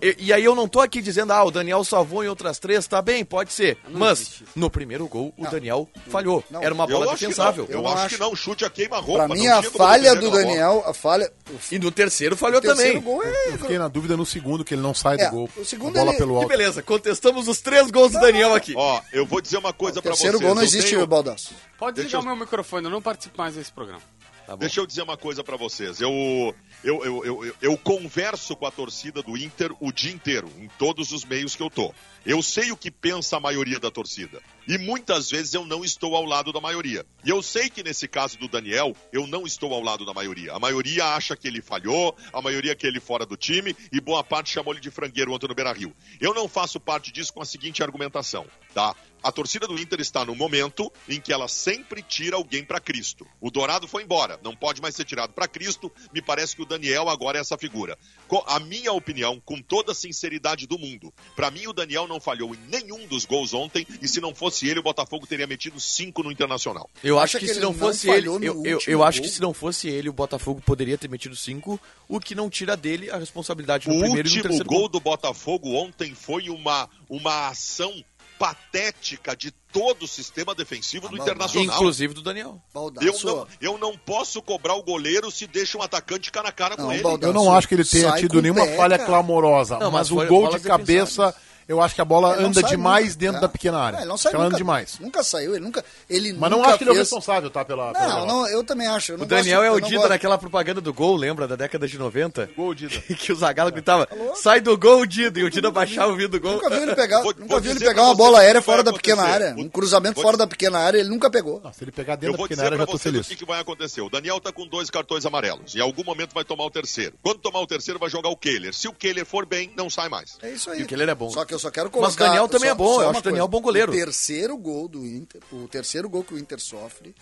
C: E, e aí eu não tô aqui dizendo, ah, o Daniel salvou em outras três, tá bem, pode ser. Mas, no primeiro gol, o Daniel falhou.
D: Não.
C: Era uma
F: Eu
C: bola
F: acho que
C: defensável.
F: não. Eu,
D: Eu
F: acho,
D: acho-
F: que não. Chute a queima-roupa.
D: Pra mim, a falha do. Daniel, a falha.
C: E no terceiro falhou
D: O terceiro
C: também.
D: gol é.
B: Eu fiquei na dúvida no segundo, que ele não sai
D: É,
B: do gol.
D: o segundo
B: bola
D: ele-
B: pelo
C: Que
B: alto.
C: beleza, contestamos os três gols do Daniel aqui.
F: Ó, eu vou dizer uma coisa
D: O
F: pra vocês.
D: terceiro gol não existe, Baldasso.
E: Pode
F: eu-
E: o meu microfone, eu não participo mais desse programa.
F: Tá Deixa eu dizer uma coisa para vocês. Eu, eu, eu, eu, eu converso com a torcida do Inter o dia inteiro, em todos os meios que eu tô. Eu sei o que pensa a maioria da torcida. E muitas vezes eu não estou ao lado da maioria. E eu sei que nesse caso do Daniel, eu não estou ao lado da maioria. A maioria acha que ele falhou, a maioria que ele fora do time, e boa parte chamou ele de frangueiro ontem no Beira Rio. Eu não faço parte disso com a seguinte argumentação, tá? A torcida do Inter está no momento em que ela sempre tira alguém para Cristo. O Dourado foi embora, não pode mais ser tirado para Cristo. Me parece que o Daniel agora é essa figura. A minha opinião, com toda a sinceridade do mundo, para mim o Daniel não falhou em nenhum dos gols ontem e se não fosse ele, o Botafogo teria metido cinco no Internacional.
C: Eu acho que, que se não fosse ele, eu, eu, eu acho que se não fosse ele, o Botafogo poderia ter metido cinco, o que não tira dele a responsabilidade no
F: o
C: primeiro e no
F: terceiro gol. O último gol do Botafogo ontem foi uma uma ação patética de todo o sistema defensivo do Internacional.
C: Inclusive do Daniel.
F: Eu não, eu não posso cobrar o goleiro se deixa um atacante cara a cara com ele.
B: eu não acho que ele tenha tido nenhuma pé, falha cara. clamorosa, não, mas, mas o gol de cabeça eu acho que a bola anda demais muito, dentro é. da pequena área. É,
D: ele não sai
B: ela
D: nunca,
B: anda demais.
D: Nunca saiu, ele nunca. Ele
B: Mas
D: não
B: acho que
D: ele é
B: o responsável, tá? Pela,
D: não,
B: pela
D: não, eu também acho. Eu
C: o Daniel gosto, é o Dida gosto. naquela propaganda do gol, lembra? Da década de 90?
B: Gol Dida.
C: que o Zagallo gritava: sai do gol, Dida. E o Dida baixava o do gol.
D: Nunca vi ele pegar, vou, nunca vou vi ele pegar uma bola aérea fora da pequena área. Um cruzamento fora da pequena área, ele nunca pegou.
B: se ele pegar dentro da pequena área, eu já tô feliz.
F: O que vai acontecer? O Daniel tá com dois cartões amarelos. Em algum momento vai tomar o terceiro. Quando tomar o terceiro, vai jogar o Keller. Se o Keller for bem, não sai mais.
D: É isso aí.
C: E o Keller é bom.
D: Só que eu só quero colocar.
C: Mas o Daniel também é bom, eu acho o Daniel é bom goleiro.
D: O terceiro gol do Inter, o terceiro gol que o Inter sofre,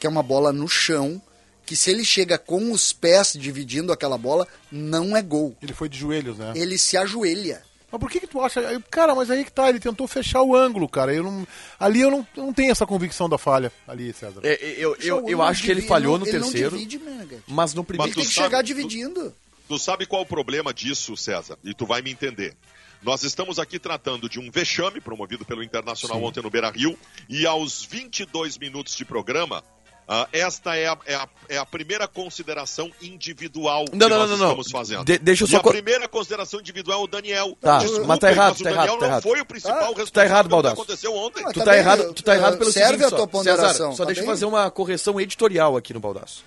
D: que é uma bola no chão, que se ele chega com os pés dividindo aquela bola, não é gol.
B: Ele foi de joelhos, né?
D: Ele se ajoelha.
B: Mas por que, que tu acha. Cara, mas aí que tá, ele tentou fechar o ângulo, cara. Eu não, ali eu não, eu não tenho essa convicção da falha, ali, César.
C: É, eu, eu, eu, eu acho que ele falhou no ele terceiro. Não divide, mas no primeiro.
D: Mas ele tem que sabe, chegar dividindo.
F: Tu, tu sabe qual é o problema disso, César? E tu vai me entender. Nós estamos aqui tratando de um vexame promovido pelo Internacional Sim. ontem no Beira Rio, e aos 22 minutos de programa, Uh, esta é a, é, a, é a, primeira consideração individual
C: não, que
F: não,
C: nós não,
F: estamos fazendo. De,
C: deixa eu só...
F: a primeira consideração individual é o Daniel.
C: Tá, Desculpa, mas tá errado, mas tá o Daniel errado, tá
F: não foi o principal ah, responsável
C: tá errado,
F: pelo que aconteceu ontem.
C: tu, tá, tá errado, tu tá errado pelo
D: serve
C: seguinte,
D: a tua ponderação.
C: César, só tá deixa eu fazer uma correção editorial aqui no Baldaço.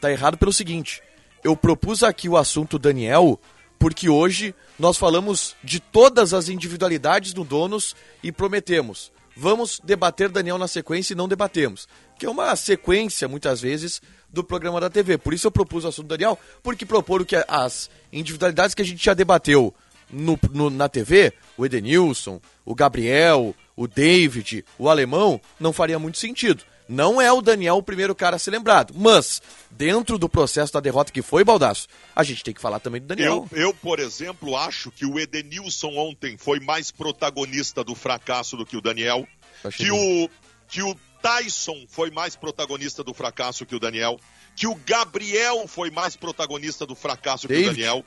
C: Tá errado pelo seguinte, eu propus aqui o assunto Daniel porque hoje nós falamos de todas as individualidades do Donos e prometemos. Vamos debater Daniel na sequência e não debatemos. Que é uma sequência, muitas vezes, do programa da TV. Por isso eu propus o assunto Daniel, porque propor que as individualidades que a gente já debateu no, no, na TV, o Edenilson, o Gabriel, o David, o Alemão, não faria muito sentido. Não é o Daniel o primeiro cara a ser lembrado, mas dentro do processo da derrota que foi, Baldaço, a gente tem que falar também do Daniel.
F: Eu, eu, por exemplo, acho que o Edenilson ontem foi mais protagonista do fracasso do que o Daniel. Que o, que o Tyson foi mais protagonista do fracasso que o Daniel. Que o Gabriel foi mais protagonista do fracasso David. que o Daniel.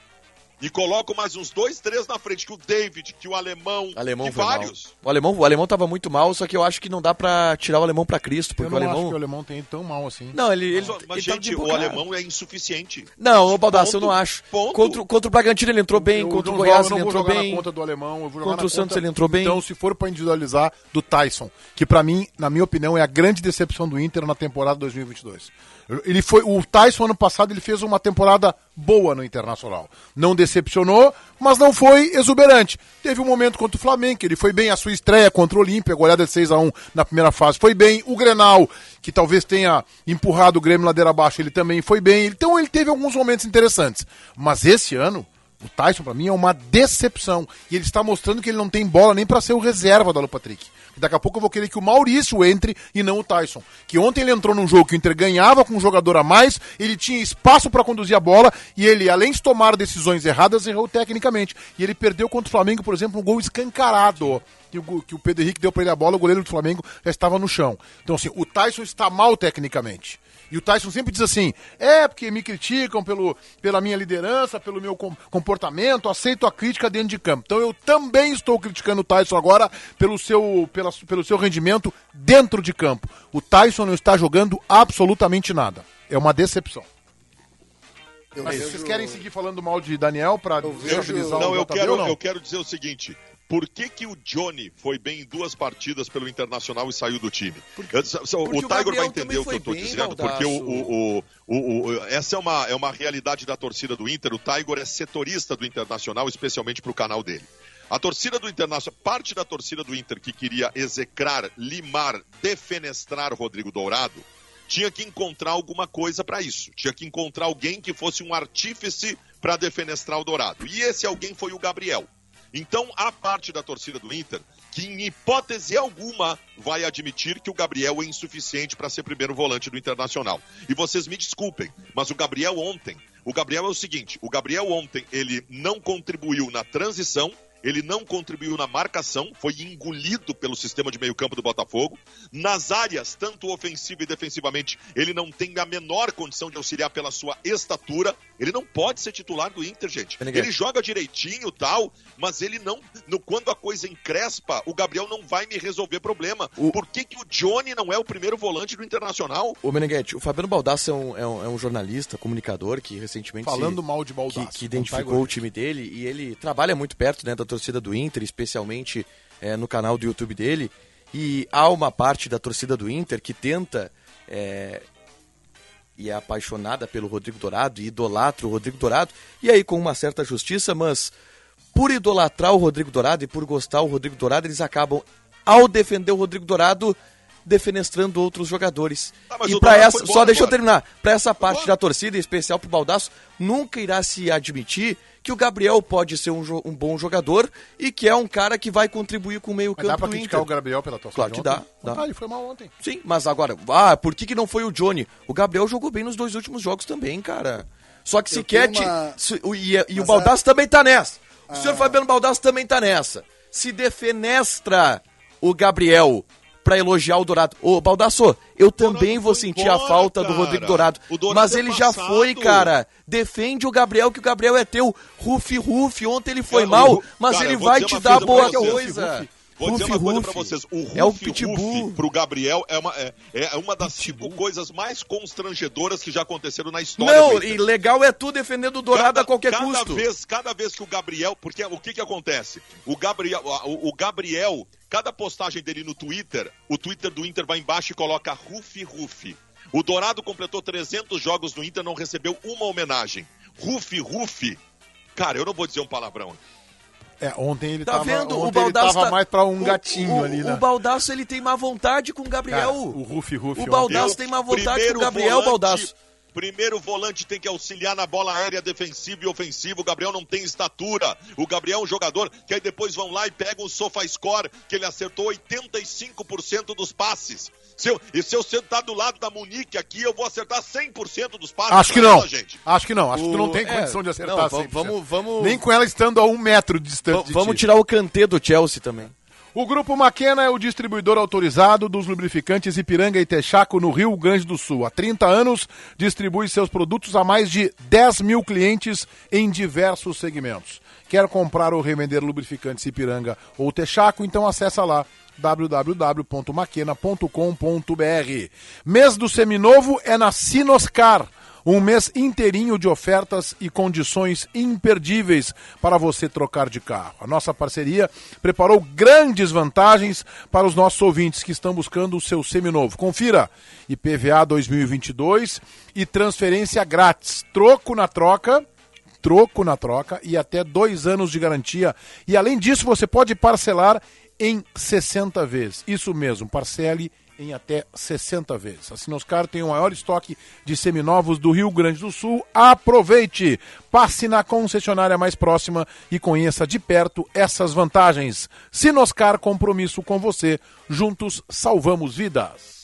F: E coloco mais uns dois, três na frente, que o David, que o alemão,
C: alemão
F: que vários.
C: Mal. O alemão, o alemão tava muito mal, só que eu acho que não dá pra tirar o alemão pra Cristo, porque
B: eu não
C: o alemão.
B: Acho que o alemão tem tão mal assim.
C: Não, ele. ele
F: mas,
C: ele
F: gente, o alemão é insuficiente.
C: Não, o Baldasso, eu não acho. Ponto. Contra, contra o Bragantino ele entrou bem, eu, contra o Goiás ele entrou bem.
B: conta do alemão, eu vou
C: jogar contra
B: o
C: Santos ele entrou bem.
B: Então, se for pra individualizar, do Tyson, que pra mim, na minha opinião, é a grande decepção do Inter na temporada 2022. Ele foi o Tyson ano passado ele fez uma temporada boa no Internacional. Não decepcionou, mas não foi exuberante. Teve um momento contra o Flamengo, ele foi bem a sua estreia contra o Olímpia, goleada de 6 a 1 na primeira fase. Foi bem o Grenal, que talvez tenha empurrado o Grêmio ladeira abaixo, ele também foi bem. Então ele teve alguns momentos interessantes. Mas esse ano, o Tyson para mim é uma decepção e ele está mostrando que ele não tem bola nem para ser o reserva do Alan Patrick. Daqui a pouco eu vou querer que o Maurício entre e não o Tyson. Que ontem ele entrou num jogo que o Inter ganhava com um jogador a mais, ele tinha espaço para conduzir a bola e ele, além de tomar decisões erradas, errou tecnicamente. E ele perdeu contra o Flamengo, por exemplo, um gol escancarado. Que o Pedro Henrique deu para ele a bola, o goleiro do Flamengo já estava no chão. Então, assim, o Tyson está mal tecnicamente. E o Tyson sempre diz assim: é porque me criticam pelo, pela minha liderança, pelo meu comportamento, aceito a crítica dentro de campo. Então eu também estou criticando o Tyson agora pelo seu, pela, pelo seu rendimento dentro de campo. O Tyson não está jogando absolutamente nada. É uma decepção. Mas vejo... vocês querem seguir falando mal de Daniel para
F: desestabilizar Não, eu quero, não? eu quero dizer o seguinte: Por que, que o Johnny foi bem em duas partidas pelo Internacional e saiu do time?
C: Porque,
F: o Tiger vai entender o que eu estou dizendo, porque o, o, o, o, essa é uma, é uma realidade da torcida do Inter. O Tiger é setorista do Internacional, especialmente para o canal dele. A torcida do Internacional, parte da torcida do Inter que queria execrar, limar, defenestrar Rodrigo Dourado, tinha que encontrar alguma coisa para isso. Tinha que encontrar alguém que fosse um artífice para defenestrar o Dourado. E esse alguém foi o Gabriel. Então, a parte da torcida do Inter que, em hipótese alguma, vai admitir que o Gabriel é insuficiente para ser primeiro volante do Internacional. E vocês me desculpem, mas o Gabriel ontem, o Gabriel é o seguinte: o Gabriel ontem ele não contribuiu na transição ele não contribuiu na marcação, foi engolido pelo sistema de meio-campo do Botafogo. Nas áreas, tanto ofensiva e defensivamente, ele não tem a menor condição de auxiliar pela sua estatura. Ele não pode ser titular do Inter, gente. Ele joga direitinho tal, mas ele não. No, quando a coisa encrespa, o Gabriel não vai me resolver problema. O... Por que, que o Johnny não é o primeiro volante do Internacional?
C: O Meneghetti, o Fabiano Baldassi é um, é um, é um jornalista, comunicador que recentemente.
B: Falando se, mal de Baldassi.
C: Que, que identificou o time dele e ele trabalha muito perto né, da torcida do Inter, especialmente é, no canal do YouTube dele. E há uma parte da torcida do Inter que tenta é, e é apaixonada pelo Rodrigo Dourado e idolatra o Rodrigo Dourado, e aí com uma certa justiça, mas por idolatrar o Rodrigo Dourado e por gostar o Rodrigo Dourado, eles acabam, ao defender o Rodrigo Dourado, defenestrando outros jogadores. Ah, e para essa, só deixa eu terminar, para essa parte da torcida, em especial pro Baldaço, nunca irá se admitir que o Gabriel pode ser um, um, bom jogador e que é um cara que vai contribuir com o meio campo
B: dá pra criticar o Gabriel pela atuação
C: Claro que dá. dá.
B: Ah, ele foi mal ontem.
C: Sim, mas agora, ah, por que, que não foi o Johnny? O Gabriel jogou bem nos dois últimos jogos também, cara. Só que se quer... Uma... Se, e, e o Baldaço é... também tá nessa. O ah. senhor Fabiano Baldaço também tá nessa. Se defenestra o Gabriel para elogiar o Dourado. Ô, Baldasso, eu também vou sentir embora, a falta cara. do Rodrigo Dourado. Dourado mas é ele já foi, cara. Defende o Gabriel, que o Gabriel é teu. Rufi, Rufi, ontem ele foi cara, mal, mas cara, ele vai te dar boa coisa.
F: Vou dizer uma coisa pra vocês. O Rufi, é o Pitbull. pro Gabriel é uma, é, é uma das Pitbull. cinco coisas mais constrangedoras que já aconteceram na história.
C: Não, e legal é tu defendendo o Dourado cada, a qualquer
F: cada
C: custo.
F: Vez, cada vez que o Gabriel... Porque o que que acontece? O Gabriel, o, o Gabriel, cada postagem dele no Twitter, o Twitter do Inter vai embaixo e coloca Rufi, Rufi. O Dourado completou 300 jogos no Inter, não recebeu uma homenagem. Rufi, Rufi. Cara, eu não vou dizer um palavrão.
B: É, ontem ele tá tava, vendo? o Baldasso tava tá... mais pra um gatinho
C: o,
B: ali, né?
C: O Baldasso, ele tem má vontade com o Gabriel. Cara,
B: o Rufi Rufi.
C: O Baldasso tem má vontade com o Gabriel, volante, Baldasso.
F: Primeiro volante tem que auxiliar na bola aérea defensiva e ofensiva. O Gabriel não tem estatura. O Gabriel é um jogador que aí depois vão lá e pegam o sofá score, que ele acertou 85% dos passes. Se eu, e se eu sentar do lado da Munique aqui, eu vou acertar 100% dos passes.
B: Acho que não. Ela, gente. Acho que não. Acho o... que tu não tem é, condição de acertar não,
C: 100%. Vamos, vamos...
B: Nem com ela estando a um metro de distância.
C: Vamos tirar o cantê do Chelsea também.
B: O Grupo Maquena é o distribuidor autorizado dos lubrificantes Ipiranga e Texaco no Rio Grande do Sul. Há 30 anos, distribui seus produtos a mais de 10 mil clientes em diversos segmentos. Quer comprar ou revender lubrificantes Ipiranga ou Texaco? Então acessa lá www.maquena.com.br. Mês do seminovo é na Sinoscar um mês inteirinho de ofertas e condições imperdíveis para você trocar de carro. A nossa parceria preparou grandes vantagens para os nossos ouvintes que estão buscando o seu seminovo. Confira IPVA 2022 e transferência grátis. Troco na troca troco na troca e até dois anos de garantia. E além disso, você pode parcelar em 60 vezes. Isso mesmo, parcele em até 60 vezes. A Sinoscar tem o maior estoque de seminovos do Rio Grande do Sul. Aproveite! Passe na concessionária mais próxima e conheça de perto essas vantagens. Sinoscar, compromisso com você. Juntos salvamos vidas.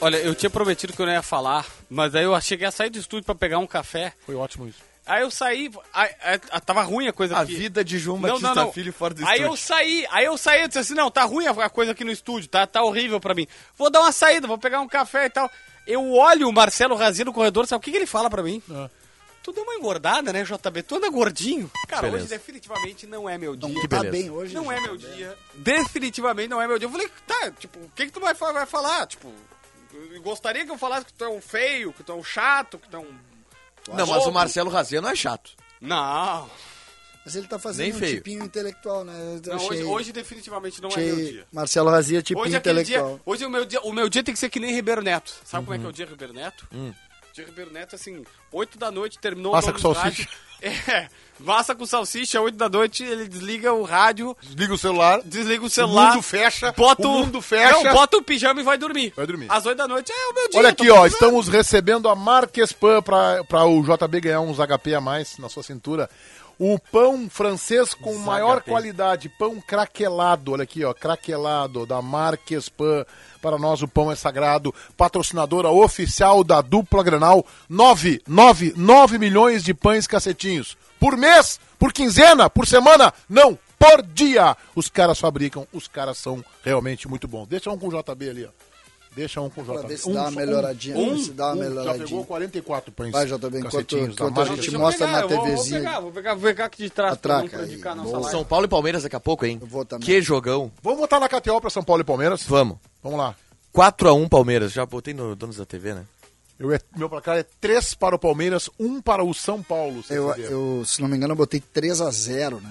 E: Olha, eu tinha prometido que eu não ia falar, mas aí eu cheguei a sair do estúdio para pegar um café.
B: Foi ótimo isso.
E: Aí eu saí, aí, aí, tava ruim a coisa
C: a
E: aqui.
C: A vida de João Batista não, não, não. Filho fora do
E: aí estúdio. Aí eu saí, aí eu saí e disse assim, não, tá ruim a coisa aqui no estúdio, tá, tá horrível pra mim. Vou dar uma saída, vou pegar um café e tal. Eu olho o Marcelo Razia no corredor, sabe o que, que ele fala pra mim? Ah. Tu deu uma engordada, né, JB? Tu anda gordinho. Cara, beleza. hoje definitivamente não é meu dia.
D: Não tá bem hoje.
E: Não é meu dia. Definitivamente não é meu dia. Eu falei, tá, tipo, o que que tu vai, vai falar? Tipo, gostaria que eu falasse que tu é um feio, que tu é um chato, que tu é um...
C: Não, mas o Marcelo Razia não é chato.
E: Não.
D: Mas ele tá fazendo
C: Nem
D: um
C: feio.
D: tipinho intelectual, né? Eu
E: Não, hoje,
D: achei-
E: hoje definitivamente não é
D: achei
E: meu dia.
D: Marcelo Razia tipinho
E: Hoje, é aquele dia,
D: intelectual.
E: hoje o, meu dia, o meu dia tem que ser que nem Ribeiro Neto. Sabe como é que é o dia Ribeiro Neto? Dia Ribeiro Neto, assim, 8 da noite, terminou
B: Massa
E: o
B: com salsicha.
E: É, massa com salsicha, 8 da noite, ele desliga o rádio,
B: Desliga o celular.
E: desliga o celular.
B: mundo fecha,
E: Bota
B: o mundo fecha.
E: Não, bota o pijama e vai dormir.
B: Vai dormir.
E: Às 8 da noite é o meu dia.
B: Olha aqui, ó, estamos recebendo a Marquespan para o JB ganhar uns HP a mais na sua cintura. O pão francês com maior qualidade, pão craquelado, olha aqui, ó, craquelado da Marquespan. Para nós o pão é sagrado, patrocinadora oficial da dupla Granal, 9, 9, 9 milhões de pães cacetinhos. Por mês, por quinzena, por semana, não, por dia. Os caras fabricam, os caras são realmente muito bons. Deixa um com o JB ali, ó. Deixa um com o JB.
D: Pra ver se
B: Um
D: dá uma melhoradinha,
B: Um,
D: se dá uma
B: um, já
D: melhoradinha.
B: pegou 44 pães.
D: Vai, JB, enquanto- enquanto a gente
E: eu
D: mostra
E: pegar,
D: na
E: eu vou-
D: TVzinha.
E: Vou pegar, vou pegar, vou pegar aqui de trás pra não
D: Atraca aí.
E: prejudicar nossa live.
C: São Paulo e Palmeiras daqui a pouco, hein?
D: Eu vou também.
C: Que jogão.
B: Vamos botar na KTO para São Paulo e Palmeiras?
C: Vamos.
B: Vamos lá.
C: 4x1 Palmeiras. Já botei no Donos da TV, né?
B: Eu, é- meu placar é 3 para o Palmeiras, 1 para o São Paulo.
D: Eu,
B: CCD.
D: eu, se não me engano, eu botei 3 a 0 né?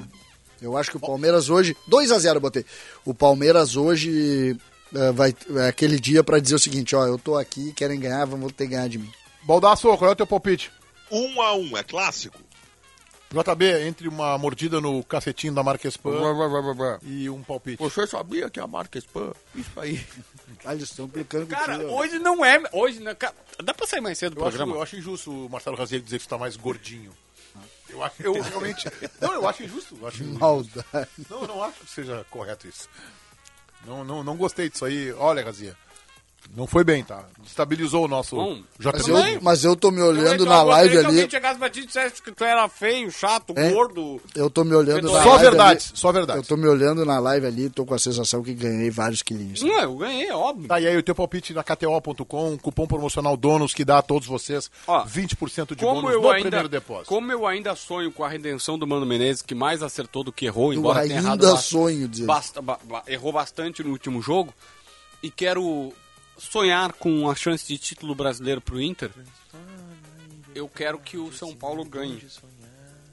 D: Eu acho que o Palmeiras hoje. 2 a 0 eu botei. O Palmeiras hoje é, vai. É aquele dia pra dizer o seguinte: ó, eu tô aqui, querem ganhar, vamos ter que ganhar de mim.
B: Baldaço, qual é o teu palpite?
F: Um a um, é clássico.
B: JB, entre uma mordida no cacetinho da marca Spam e um palpite.
C: Você sabia que a marca Spam? Isso aí.
D: Ah, eles estão clicando
E: Cara,
D: contigo.
E: hoje não é. Hoje não, cara, dá pra sair mais cedo do
B: Eu acho,
E: programa?
B: eu acho injusto o Marcelo Raziel dizer que você tá mais gordinho. Eu acho, eu realmente. Não, eu acho injusto. Eu acho,
D: Maldade.
B: não, eu não acho que seja correto isso. Não, não, não gostei disso aí. Olha, Razia. Não foi bem, tá? Destabilizou o nosso
E: Bom,
D: Mas eu, mas eu tô me
E: Eu
D: olhando na live
E: alguém
D: ali.
E: chegasse pra ti e dissesse que tu era feio, chato,
D: É?
E: gordo.
D: Eu tô me olhando na
E: Só
B: verdade,
D: ali-
B: só verdade.
D: Eu tô me olhando na live ali, tô com a sensação que ganhei vários quilinhos.
E: Não, eu ganhei, é óbvio.
B: Tá, e aí o teu palpite na KTO.com, cupom promocional DONOS que dá a todos vocês
E: Ó,
B: 20% de
E: Como
B: bônus
E: eu,
B: no
E: ainda,
B: primeiro depósito.
E: como eu ainda sonho com a redenção do Mano Menezes, que mais acertou do que errou,
D: Eu
E: embora tenha errado
D: ainda
E: bast-
D: sonho, dizer.
E: basta- ba- ba- errou bastante no último jogo, e quero sonhar com a chance de título brasileiro pro Inter, eu quero que o São Paulo ganhe.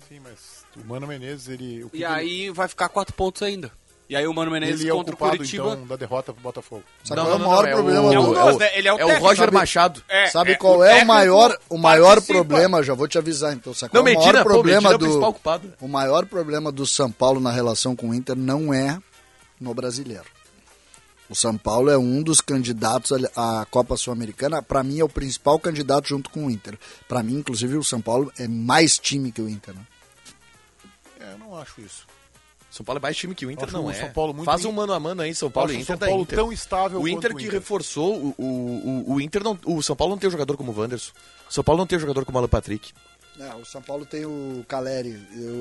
B: Sim, mas o Mano Menezes, ele... O que
E: E
B: que
E: aí vai ficar quatro pontos ainda. E aí o Mano
B: ele,
E: Menezes
B: ele é o
E: contra o
B: culpado,
E: Curitiba...
B: então, da derrota pro Botafogo.
D: Sabe qual é o maior problema
E: É
D: do...
E: um dos, né? Ele é o
C: é o Roger
D: sabe?
C: Machado.
E: É,
D: Sabe
E: é,
D: qual é o maior, o maior
E: participa.
D: problema? Já vou te avisar então. Sabe
C: Não,
D: qual é o
C: mentira,
D: maior
C: pô,
D: problema
C: mentira é o
D: do
C: principal culpado.
D: O maior problema do São Paulo na relação com o Inter não é no brasileiro. O São Paulo é um dos candidatos à Copa Sul-Americana. Para mim é o principal candidato junto com o Inter. Para mim, inclusive, o São Paulo é mais time que o Inter. Né?
B: É, eu não acho isso.
C: São Paulo é mais time que o Inter,
B: Acho
C: não
B: o
C: é.
B: São Paulo muito
C: Faz um mano a mano aí, São Paulo
B: Acho
C: e
B: o
C: Inter
B: São Paulo
C: Inter.
B: tão estável
C: o
B: quanto
C: Inter
B: o
C: que
B: Inter.
C: reforçou, o, o, o, o Inter não, o São Paulo não tem um jogador como o Wanderson. O São Paulo não tem um jogador como o Alan Patrick.
D: É, o São Paulo tem o Caleri,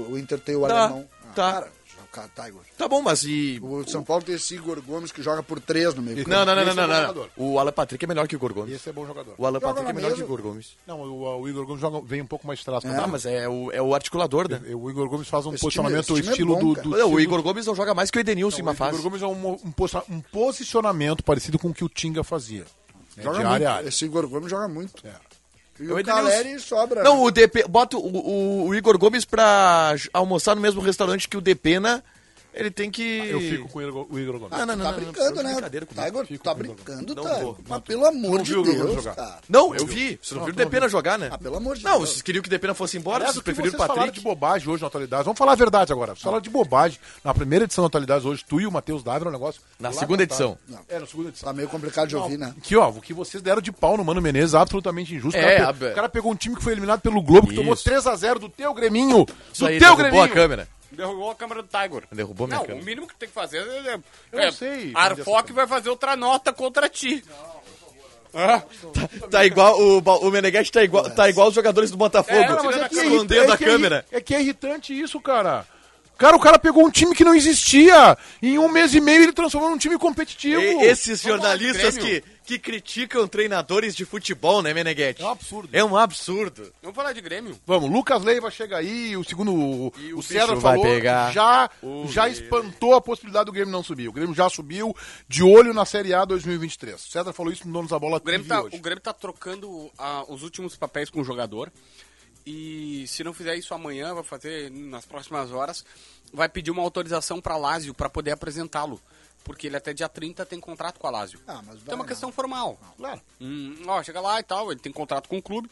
D: o Inter tem o
C: Tá,
D: alemão. Ah,
C: tá.
D: Cara, tá, tá.
C: Tá bom, mas e
D: O São Paulo tem esse Igor Gomes que joga por três no meio. campo.
C: Não, não, não, não,
B: é
C: não. O Alan Patrick é melhor que o Igor Gomes.
B: Esse é bom jogador.
C: O Alan
D: Joga
C: Patrick é melhor que o Igor Gomes.
B: Não, o, o Igor Gomes joga, vem um pouco mais atrás. pra
D: É.
C: Ah, mas é o, é o articulador, né?
B: O Igor Gomes faz um
D: Esse
B: posicionamento
D: time- é
B: estilo
D: bom,
B: do,
C: Não, o Igor Gomes não joga mais que o Edenilson em uma
B: o
C: fase.
B: Igor Gomes é um, um posi- um posicionamento parecido com o que o Tinga fazia. né,
D: Joga
B: de
D: muito.
B: área a área.
D: Esse Igor Gomes joga muito.
B: É.
D: E
C: O
D: o Caleri sobra.
C: Não,
D: né?
C: o DP. Bota o, o, o Igor Gomes pra almoçar no mesmo restaurante que o Depena. Ele tem que.
B: Eu fico com o Igor, o Igor Gomes.
C: Ah, não, não,
D: tá
C: não, não,
D: brincando,
C: não,
D: né? Tá, Igor,
B: Fico
D: tá brincando,
C: Não
D: tá?
C: vou,
D: Mas pelo amor
B: Não
D: de
B: viu o Igor Gomes
D: Deus,
B: jogar?
D: cara.
C: Não, eu vi. Vocês não viram o Depena jogar, né?
D: Ah, pelo amor de
C: Não,
D: Deus.
C: vocês queriam que o Depena fosse embora,
B: Aliás,
C: vocês
B: o que
C: preferiram
B: vocês
C: o
B: falaram
C: Patrick.
B: de bobagem hoje na atualidade. Vamos falar a verdade agora. Vocês falaram de bobagem. Na primeira edição da atualidade hoje, tu e o Matheus Dávila, é um negócio.
C: Na segunda edição.
B: É, na segunda edição.
D: Tá meio complicado de ouvir, né?
B: Aqui, ó, o que vocês deram de pau no Mano Menezes, absolutamente injusto. O
C: É,
B: cara, o cara pegou um time que foi eliminado pelo Globo, que tomou
C: Isso.
B: 3x0 do teu Greminho. Do teu Greminho.
C: a câmera.
E: Derrubou a câmera do Tiger.
C: Derrubou minha
E: não,
C: câmera.
E: o mínimo que tem que fazer é... é
B: Eu
E: é,
B: sei,
E: Arfoc vai fazer outra nota contra ti. Ah,
C: Tá igual, o, o Meneghetti tá igual, tá igual os jogadores do Botafogo.
E: É,
B: Cara, mas é é,
C: escondendo
B: é
C: a
B: é
C: câmera.
B: irri- É que é irritante isso, cara. Cara, o cara pegou um time que não existia. E em um mês e meio ele transformou num time competitivo.
C: E- esses jornalistas que, que criticam treinadores de futebol, né, Meneghetti?
B: É um absurdo.
C: É um absurdo.
E: vamos falar de Grêmio.
B: Vamos, Lucas Leiva chega aí, o segundo, o,
C: E
B: o,
C: o
B: César falou,
C: pegar.
B: já,
C: O
B: já
C: Grêmio.
B: espantou a possibilidade do Grêmio não subir. O Grêmio já subiu de olho na Série A 2023. O César falou isso no Donos da Bola
E: O Grêmio
B: TV
E: tá,
B: hoje.
E: o Grêmio tá trocando ah, os últimos papéis com o jogador. E se não fizer isso amanhã, vai fazer nas próximas horas, vai pedir uma autorização para Lázio para poder apresentá-lo. Porque ele até dia 30 tem contrato com a Lazio.
D: Ah, mas
E: Então é uma
D: não.
E: questão formal.
B: Claro.
E: Hum, ó, chega lá e tal, ele tem contrato com o clube.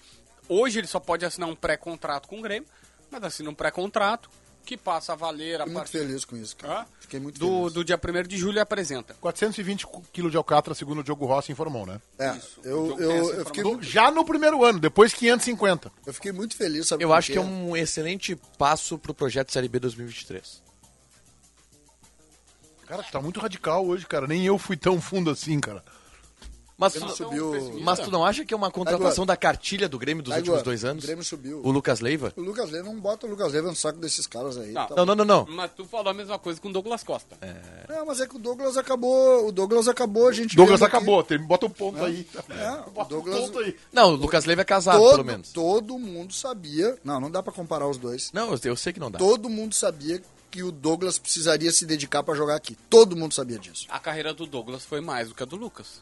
E: Hoje ele só pode assinar um pré-contrato com o Grêmio, mas assina um pré-contrato que passa a valer a
D: Fiquei muito feliz com isso, cara.
E: Hã?
D: Fiquei muito
E: do,
D: feliz.
E: do dia 1 de julho e apresenta.
B: 420 quilos de alcatra, segundo o Diogo Rossi informou, né?
D: É,
E: Isso.
D: eu, eu, eu, fiquei, muito-
B: já no primeiro ano, depois 550.
D: eu fiquei muito feliz, sabe
C: Eu acho que é um excelente passo pro projeto Série B 2023.
B: Cara, tu tá muito radical hoje, cara. Nem eu fui tão fundo assim, cara.
C: Mas tu,
D: subiu...
C: mas tu não acha que é uma contratação da cartilha do Grêmio dos
D: Agora,
C: últimos dois anos?
D: O Grêmio subiu.
C: O Lucas Leiva?
D: O Lucas Leiva não bota o Lucas Leiva no saco desses caras aí.
E: Não.
D: tá
C: Não, não, não, não.
E: Mas tu falou a mesma coisa com o Douglas Costa.
D: Não, mas é que o Douglas acabou. O Douglas acabou, a gente.
B: Douglas acabou, tem- bota um ponto aí.
D: É, o
B: Bota um
D: Douglas.
B: ponto aí.
C: Não, o Lucas Leiva é casado,
D: Todo,
C: pelo menos.
D: todo mundo sabia. Não, não dá pra comparar os dois.
C: Não, eu, eu sei que não dá.
D: Todo mundo sabia que o Douglas precisaria se dedicar pra jogar aqui. Todo mundo sabia disso.
E: A carreira do Douglas foi mais do que a do Lucas.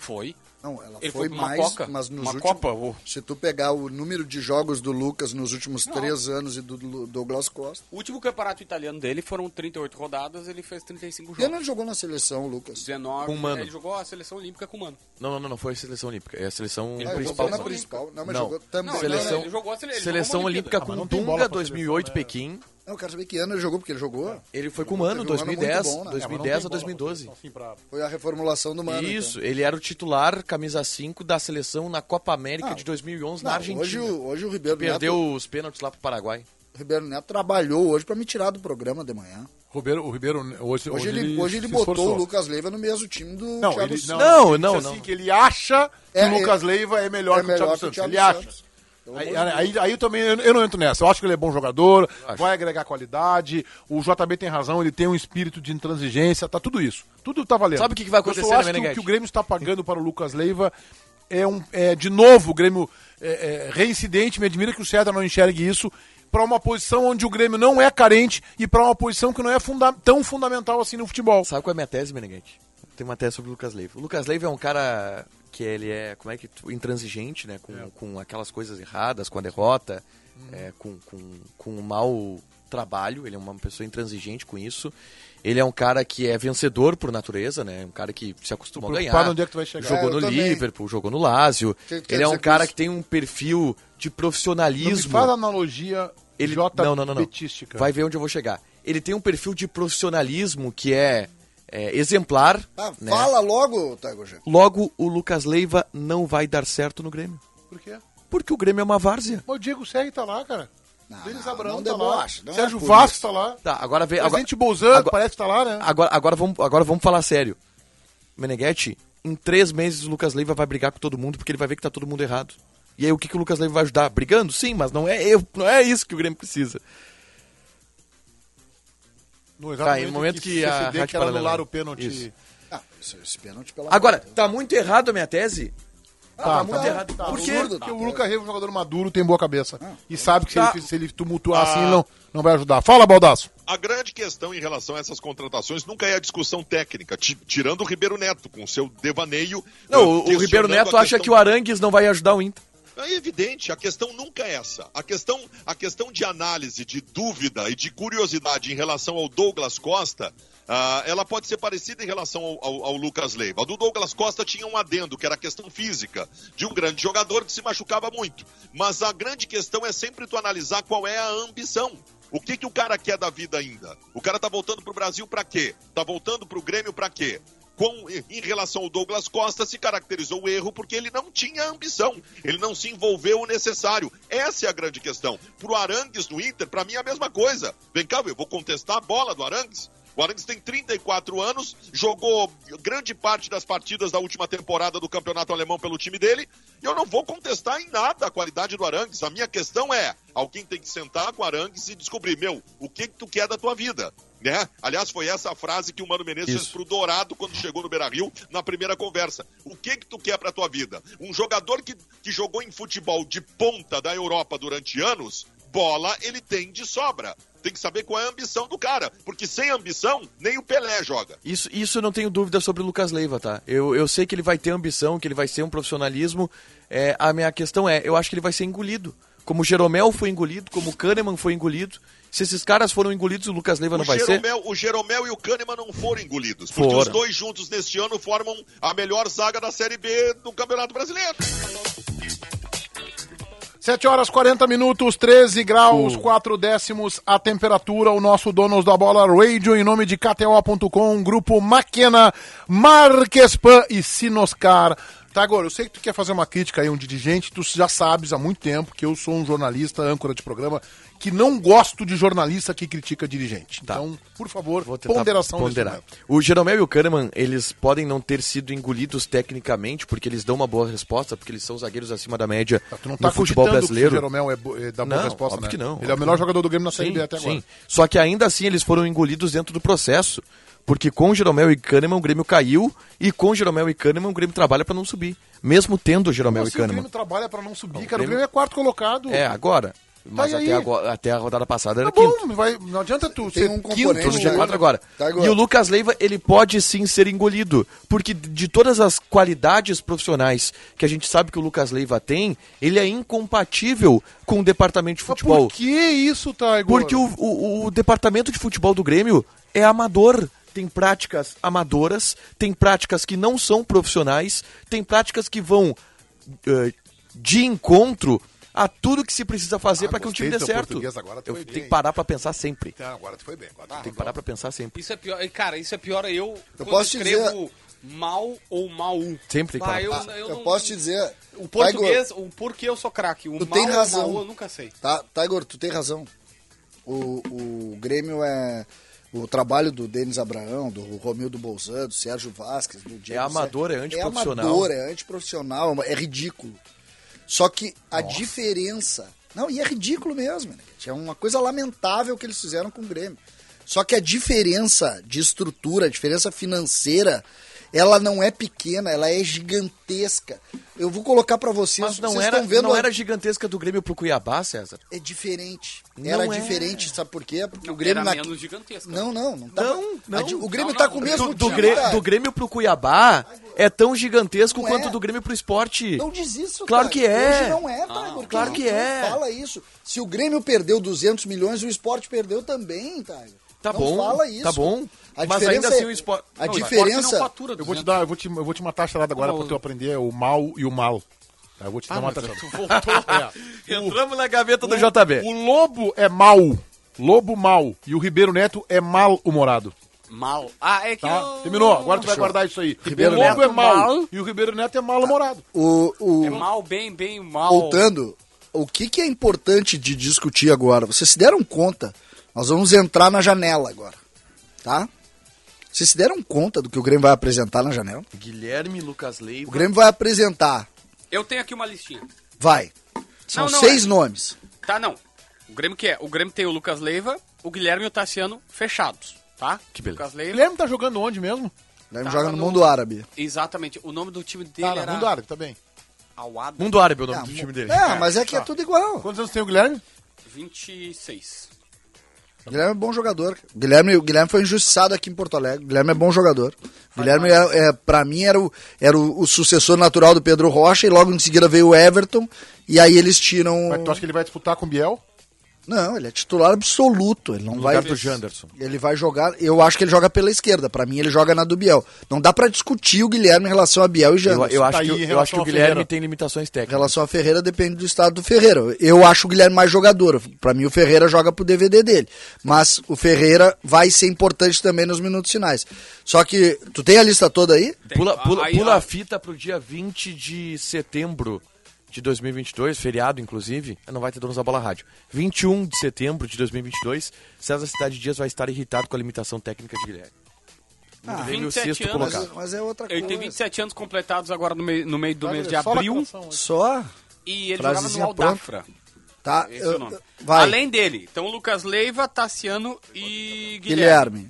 E: Foi.
D: Não, ela
E: Ele
D: foi
E: foi
D: mais, mas nos
E: uma
D: últimos,
E: Copa,
D: se tu pegar o número de jogos do Lucas nos últimos três anos e do Lu- Douglas Costa,
E: O último campeonato italiano dele foram 38 rodadas, ele fez 35
D: pena
E: jogos.
D: ele jogou na seleção, Lucas.
E: 19,
C: Com Mano.
E: ele jogou a seleção olímpica com o Mano.
C: Não, não, não, não foi a seleção olímpica. É a seleção
E: Ele
D: ele
C: principal.
D: jogou na principal. Não, mas
C: Não.
D: jogou também.
E: Não,
C: Seleção,
E: ele jogou a sele- ele
C: seleção olímpica
B: Ah,
C: com
B: não
C: Dunga,
B: pra
C: 2008
B: seleção, é.
C: Pequim.
D: Não, eu quero saber que ano ele jogou, porque ele jogou.
C: Ele foi com o Mano,
D: Teve um ano muito
C: 2010,
D: bom, né?
B: É, mas não tem
C: 2010 a
B: bola pra
C: 2012.
B: seleção, assim, pra-
D: Foi a reformulação do Mano.
C: Isso,
D: então.
C: ele era o titular, camisa 5 da seleção na Copa América
D: Não,
C: de 2011
D: Não,
C: na Argentina.
D: Hoje, o- hoje o Ribeiro
C: Perdeu
D: Neto,
C: os pênaltis lá pro Paraguai.
D: o Ribeiro Neto trabalhou hoje pra me tirar do programa de manhã.
B: O Ribeiro, o Ribeiro hoje,
D: Hoje, ele, hoje ele
B: se
D: botou
B: esforçou.
D: o Lucas Leiva no mesmo time do
B: Não,
D: Thiago
B: ele,
D: Santos.
B: não,
C: Não,
B: ele
C: não,
B: disse
C: não.
B: assim que ele acha que
D: É,
B: o Lucas
D: é-
B: Leiva é melhor
D: é
B: que o Thiago
D: melhor que o
B: Santos.
D: Thiago
B: ele acha. Aí, aí, aí também eu, não entro nessa. Eu acho que ele é bom jogador,
C: Acho.
B: vai agregar qualidade. O JB tem razão, ele tem um espírito de intransigência, tá tudo isso. Tudo tá valendo.
C: Sabe o que que vai
B: Eu só
C: acontecer,
B: acho que o que o Grêmio está pagando para o Lucas Leiva é um é, de novo o Grêmio é, é, reincidente. Me admira que o César não enxergue isso para uma posição onde o Grêmio não é carente e para uma posição que não é funda tão fundamental assim no futebol.
C: Sabe qual é a minha tese, Meneghete? Tem uma tese sobre o Lucas Leiva. O Lucas Leiva é um cara que ele é, como é que, intransigente, né? Com, com aquelas coisas erradas, com a derrota, é, com, com, com o mau trabalho. Ele é uma pessoa intransigente com isso. Ele é um cara que é vencedor por natureza, né? Um cara que se acostumou a ganhar.
B: onde é que tu vai chegar.
C: Jogou
D: É,
C: no
D: também.
C: Liverpool, jogou no Lazio.
D: Que-
C: Ele é um
D: que
C: cara que tem um perfil de
B: Não me
C: profissionalismo.
B: faz analogia
C: Ele
B: J
C: não, não, não, não. Vai ver onde eu vou chegar. Ele tem um perfil de profissionalismo que é, é, exemplar.
D: Ah,
C: né?
D: Fala logo, Tago Gê.
C: Logo, o Lucas Leiva não vai dar certo no Grêmio.
B: Por quê?
C: Porque o Grêmio é uma várzea.
B: Mas o Diego Serri tá lá, cara.
D: Não,
B: Denis Abraão
D: não
B: tá
D: deboche,
B: lá.
D: não é
B: Sérgio
D: por
B: Vasco
D: isso.
B: tá lá.
C: Tá, agora vem. Agora,
B: Presidente Bolzan
C: agora-
B: parece que tá lá, né?
C: agora, agora, vamos, agora vamos falar sério. Meneghetti, em três meses o Lucas Leiva vai brigar com todo mundo porque ele vai ver que tá todo mundo errado. E aí o que, que o Lucas Leiva vai ajudar? Brigando? Sim, mas não é, eu, não é isso que o Grêmio precisa.
B: No
C: Tá, em momento que a
B: CCD
C: Rádio Paralela-
B: o pênalti.
C: Isso.
D: Ah, esse, pênalti pela
C: Agora, tá muito errado a minha tese?
B: Tá,
C: muito
B: tá,
C: errado.
B: tá.
C: Por quê?
B: Porque o Lucas Reiva, um jogador maduro, tem boa cabeça. E sabe que se,
C: Tá.
B: ele, se ele tumultuar assim, não, não vai ajudar. Fala, Baldaço.
F: A grande questão em relação a essas contratações nunca é a discussão técnica, ti- tirando o Ribeiro Neto, com seu devaneio.
C: Não, o, o Ribeiro Neto
F: a
C: acha
F: questão
C: que o Arangues não vai ajudar o Inter.
F: É evidente, a questão nunca é essa. A questão, a questão de análise, de dúvida e de curiosidade em relação ao Douglas Costa, ah, ela pode ser parecida em relação ao, ao- ao Lucas Leiva. A do Douglas Costa tinha um adendo, que era a questão física, de um grande jogador que se machucava muito. Mas a grande questão é sempre tu analisar qual é a ambição. O que, que o cara quer da vida ainda? O cara tá voltando pro Brasil pra quê? Tá voltando pro Grêmio pra quê? Com, em relação ao Douglas Costa, se caracterizou o erro porque ele não tinha ambição, ele não se envolveu o necessário. Essa é a grande questão. Pro Arangues no Inter, pra mim é a mesma coisa. Vem cá, eu vou contestar a bola do Arangues. O Arangues tem 34 anos, jogou grande parte das partidas da última temporada do campeonato alemão pelo time dele, e eu não vou contestar em nada a qualidade do Arangues. A minha questão é: alguém tem que sentar com o Arangues e descobrir, meu, o que, que tu quer da tua vida? Né? Aliás, foi essa a frase que o Mano Menezes fez
C: Isso.
F: pro Dourado quando chegou no Beira Rio na primeira conversa. O que que tu quer pra tua vida? Um jogador que, que jogou em futebol de ponta da Europa durante anos, bola ele tem de sobra. Tem que saber qual é a ambição do cara, porque sem ambição, nem o Pelé joga.
C: Isso, isso eu não tenho dúvida sobre o Lucas Leiva, tá? Eu, eu sei que ele vai ter ambição, que ele vai ser um profissionalismo. É, a minha questão é, eu acho que ele vai ser engolido. como o Jeromel foi engolido, como o Kahneman foi engolido. Se esses caras foram engolidos, o Lucas Leiva
F: o
C: não vai
F: Jeromel,
C: ser?
F: O Jeromel e o Kahneman não foram engolidos. Porque
C: Foram.
F: os dois juntos neste ano formam a melhor zaga da Série B do Campeonato Brasileiro.
B: 7 horas 40 minutos, 13 graus, 4 décimos a temperatura. O nosso Donos da Bola Radio, em nome de KTO.com, Grupo Maquena, Marquespan e Sinoscar. Tá, agora, eu sei que tu quer fazer uma crítica aí, um dirigente, tu já sabes há muito tempo que eu sou um jornalista, âncora de programa, que não gosto de jornalista que critica dirigente.
C: Tá.
B: Então, por favor,
C: Vou
B: ponderação
C: ponderar. O Jeromel e o Kahneman, eles podem não ter sido engolidos tecnicamente, porque eles dão uma boa resposta, porque eles são zagueiros acima da média
B: Tu não tá
C: no futebol
B: cogitando que o
C: brasileiro.
B: Jeromel é, é da boa
C: Não,
B: resposta,
C: óbvio
B: né?
C: que não,
B: Ele é o melhor jogador do Grêmio na Série B até agora.
C: sim. Só que ainda assim eles foram engolidos dentro do processo. Porque com o Jeromel e Kahneman o Grêmio caiu e com o Jeromel e Kahneman o Grêmio trabalha para não subir. Mesmo tendo o Jeromel
B: Como
C: e
B: assim o
C: Kahneman.
B: Grêmio trabalha pra não subir,
C: Não, o
B: cara. O
C: Grêmio-
B: Grêmio é quarto colocado.
C: É, agora. Mas
B: e
C: até, agora, até a rodada passada era
B: Tá
C: quinto.
B: bom, vai, não adianta tu
D: Tem
B: ser
D: um
B: quinto.
C: no
D: né?
C: G4 agora.
D: Tá agora.
C: E o Lucas Leiva, ele pode sim ser engolido. Porque de todas as qualidades profissionais que a gente sabe que o Lucas Leiva tem, ele é incompatível com o departamento de
B: Mas
C: futebol.
B: por que isso, Taigo?
C: Porque o, o, o departamento de futebol do Grêmio é amador. Tem práticas amadoras, tem práticas que não são profissionais, tem práticas que vão eh, de encontro a tudo que se precisa fazer
B: Ah,
C: para que um
B: gostei
C: time dê certo.
B: agora tu
C: Eu tenho que parar para pensar sempre.
B: Tá, agora tu foi bem. Agora tu
C: Tem que parar para pensar sempre.
E: Isso é pior. Cara, isso é pior eu, quando
D: posso
E: escrevo mal ou mal.
C: Sempre tem que
E: Ah,
C: parar
E: eu,
C: pra
E: eu,
D: Eu
E: não-
D: posso te dizer.
E: O português, o porquê eu sou craque. O
D: Tu
E: mal
D: tem
E: ou
D: razão.
E: mal eu nunca sei.
D: Tá, Tiger, tu tem razão. O, o Grêmio é. O trabalho do Denis Abraão, do Romildo Bolzan, do Sérgio Vasquez, do Diego
C: amador, é
D: Sérgio-
C: antiprofissional.
D: É amador, é antiprofissional, é ridículo. Só que a diferença. Não, e é ridículo mesmo. Né? É uma coisa lamentável que eles fizeram com o Grêmio. Só que a diferença de estrutura, a diferença financeira, ela não é pequena, ela é gigantesca. Eu vou colocar pra vocês.
C: Mas não
D: vocês
C: era,
D: estão vendo
C: não
D: a-
C: era gigantesca do Grêmio pro Cuiabá, César?
D: é diferente.
C: Não
D: Era
C: é.
D: diferente, sabe por quê? Porque
E: Não,
D: o Grêmio
E: era
D: na...
E: menos gigantesca.
D: Não, não, não tá.
C: Não, não.
D: O Grêmio
E: Não,
D: tá com o mesmo
C: Do, do, Grê- do Grêmio pro Cuiabá é tão gigantesco
D: Não
C: quanto
D: é.
C: do Grêmio pro esporte.
D: Não diz isso,
C: Claro que é.
D: Hoje não é, tá? Porque
C: claro
D: não-
C: que é.
D: Fala isso. Se o Grêmio perdeu 200 milhões, o esporte perdeu também, tá?
C: Tá
D: não
C: bom,
D: fala isso.
C: tá bom.
D: A
C: Mas ainda assim
D: é-
C: o esporte-
D: A
C: Não, o
E: Esporte não
D: diferença...
E: fatura
B: Eu vou te
E: 200.
B: dar, eu vou te, eu vou te matar a charada agora pra tu aprender o mal e o mal. Tá, Eu vou te dar uma taxada.
E: Tu voltou.
C: Entramos na gaveta do JB.
B: O Lobo é mal. Lobo mal. E o Ribeiro Neto é mal-humorado.
E: Mal. Ah, é que
B: Tá?
E: eu-
B: Terminou. Agora tu vai guardar isso aí.
D: Ribeiro
B: o Lobo
E: Neto
B: é mal,
E: mal.
B: E o Ribeiro Neto é mal-humorado.
D: O, o...
E: É mal, bem, bem, mal.
D: Voltando, o que, que é importante de discutir agora? Vocês se deram conta? Nós vamos entrar na janela agora, tá? Vocês se deram conta do que o Grêmio vai apresentar na janela?
C: Guilherme Lucas
D: O
C: Leiva.
D: Grêmio vai apresentar,
E: Eu tenho aqui uma listinha.
D: vai, são
E: Não, não,
D: seis
E: é.
D: nomes.
E: Tá, não. O Grêmio que é? O Grêmio tem o Lucas Leiva, o Guilherme e o Tassiano fechados, tá?
C: Que beleza.
E: Lucas
B: O
E: Leiva.
B: Guilherme tá jogando onde mesmo?
D: O Grêmio
E: Tava
D: joga no
E: no-
D: mundo árabe.
E: Exatamente. O nome do time dele
B: Tá, no
E: era
B: mundo árabe, tá bem.
E: Awada
C: Mundo Árabe é o nome
D: Ah,
C: do time dele.
D: É, mas é que é tudo igual.
B: Quantos anos tem o Guilherme?
E: 26.
D: Guilherme é bom jogador. O Guilherme, o Guilherme foi injustiçado aqui em Porto Alegre. O Guilherme é bom jogador. O Guilherme, é, é, pra mim, era, o, era o, o sucessor natural do Pedro Rocha e logo em seguida veio o Everton. E aí eles tiram.
B: Mas tu acha que ele vai disputar com o Biel?
D: Não, ele é titular absoluto. Ele não
C: No
D: vai.
C: lugar do Janderson.
D: Ele vai jogar. Eu acho que ele joga pela esquerda. Pra mim, ele joga na do Biel. Não dá pra discutir o Guilherme em relação a Biel e
C: Eu,
D: Janderson.
C: eu acho
B: Tá
C: que,
B: em
C: eu
B: relação
C: acho que o Guilherme
B: Ferreira.
C: tem limitações
D: Em
C: técnicas.
D: relação a Ferreira, depende do estado do Ferreira. Eu acho o Guilherme mais jogador. Pra mim, o Ferreira joga pro DVD dele. Mas o Ferreira vai ser importante também nos minutos finais. Só que, tu tem a lista toda aí?
E: Tem.
C: Pula, pula,
E: Aí,
C: pula a fita pro dia 20 de setembro de 2022, feriado inclusive. Não vai ter donos da bola rádio. 21 de setembro de 2022, César Cidade Dias vai estar irritado com a limitação técnica de Guilherme.
D: Ah,
C: No Grêmio,
E: 27
C: sexto
E: anos.
D: Mas,
C: colocado.
D: mas é outra
E: Ele
D: coisa.
E: tem 27 anos completados agora no meio, no meio do mês de
B: Só
E: abril.
D: Só?
E: E ele jogava no Aldafra.
D: Tá.
E: Esse é
D: eu-
E: o nome.
D: vai.
E: Além dele, então Lucas Leiva, Tassiano e Guilherme.
D: Guilherme.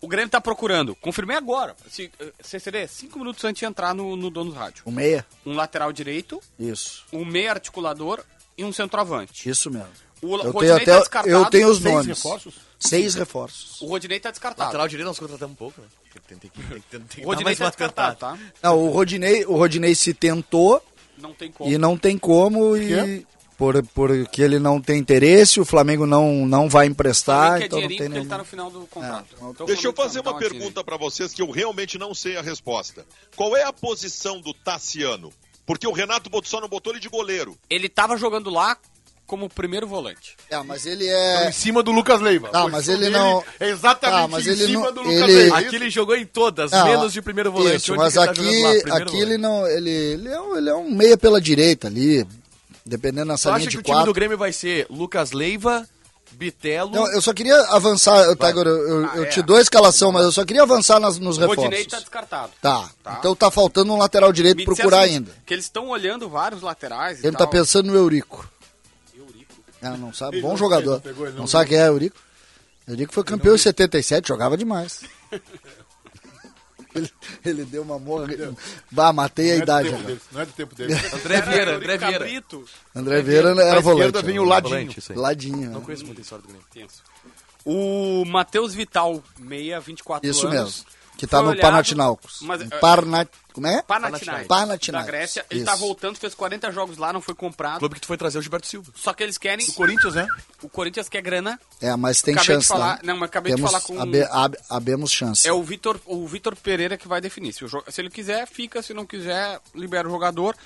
E: O Grêmio tá procurando. Confirmei agora. Se, eh, CCD, cinco minutos antes de entrar no, no Donos Rádio.
D: O meia?
E: Um lateral direito,
D: Isso.
E: um meio articulador e um centroavante.
D: Isso mesmo.
E: O
D: Eu
E: Rodinei
D: tenho, até,
E: tá descartado.
D: eu tenho os
B: Seis
D: nomes.
B: reforços?
D: Seis reforços.
E: O Rodinei tá descartado.
C: Lateral direito nós contratamos um pouco, né? Tem, tem que, tem, tem, tem
E: O Rodinei tá descartado, tá?
D: Não, o Rodinei, o Rodinei se tentou
E: Não tem como.
D: e não tem como. E...
B: quê?
D: Por, porque ele não tem interesse, o Flamengo não, não vai emprestar, então não tem
E: nenhum... ele tá no final do contrato.
F: É, então, Deixa eu fazer uma pergunta para vocês que eu realmente não sei a resposta. Qual é a posição do Tassiano? Porque o Renato só não botou ele de goleiro.
E: Ele tava jogando lá como primeiro volante.
D: É, mas ele é. Então,
B: em cima do Lucas Leiva.
D: Ah, mas ele não.
B: É exatamente ah, mas
D: em
B: ele
D: cima
B: não...
D: do Lucas ele... Leiva.
C: Aqui ele jogou em todas, ah, menos de primeiro volante.
D: Isso, mas tá aqui, tá aqui ele não. Ele, ele, é um, ele é um meia pela direita ali. Dependendo nessa linha de quatro.
C: que o time do Grêmio vai ser Lucas Leiva, Bitelo.
D: Não, eu só queria avançar, Tiger, eu, eu, ah, eu é. te dou a escalação, mas eu só queria avançar nas, nos reforços. O Rodinei
E: tá descartado.
D: Tá. tá. Então tá faltando um lateral direito Me procurar assim, ainda.
E: Que eles estão olhando vários laterais.
D: Ele tá pensando no Eurico. Ah, não sabe? Ele Bom não jogador. Pegou, não, não sabe quem é Eurico? Eurico foi campeão em 77, jogava demais. ele, ele, deu uma morra. Bah, matei não a é idade.
B: Dele, não é do tempo dele.
C: André Vieira, André Vieira.
D: André Vieira era volante. esquerda
B: vem o Ladinho.
D: Ladinho.
C: Não conheço muita história do Grêmio.
E: O Matheus Vital, meia, 24
D: Isso
E: anos.
D: Isso mesmo. Que tá no Panathinaikos.
E: Mas,
D: Parna... Como é?
E: Panathinaikos.
D: Panathinaikos.
E: Da Grécia. Ele tá Isso. tá voltando, fez 40 jogos lá, não foi comprado.
C: Clube que tu foi trazer o Gilberto Silva.
E: Só que eles querem...
B: O Corinthians, né?
E: O Corinthians quer grana.
D: É, mas tem acabei chance,
E: de falar... Não, mas acabei
D: Temos,
E: de falar com...
D: Abe, ab, abemos chance.
E: É o Vitor, o Vitor Pereira que vai definir. Se, o, se ele quiser, fica. Se não quiser, libera o jogador.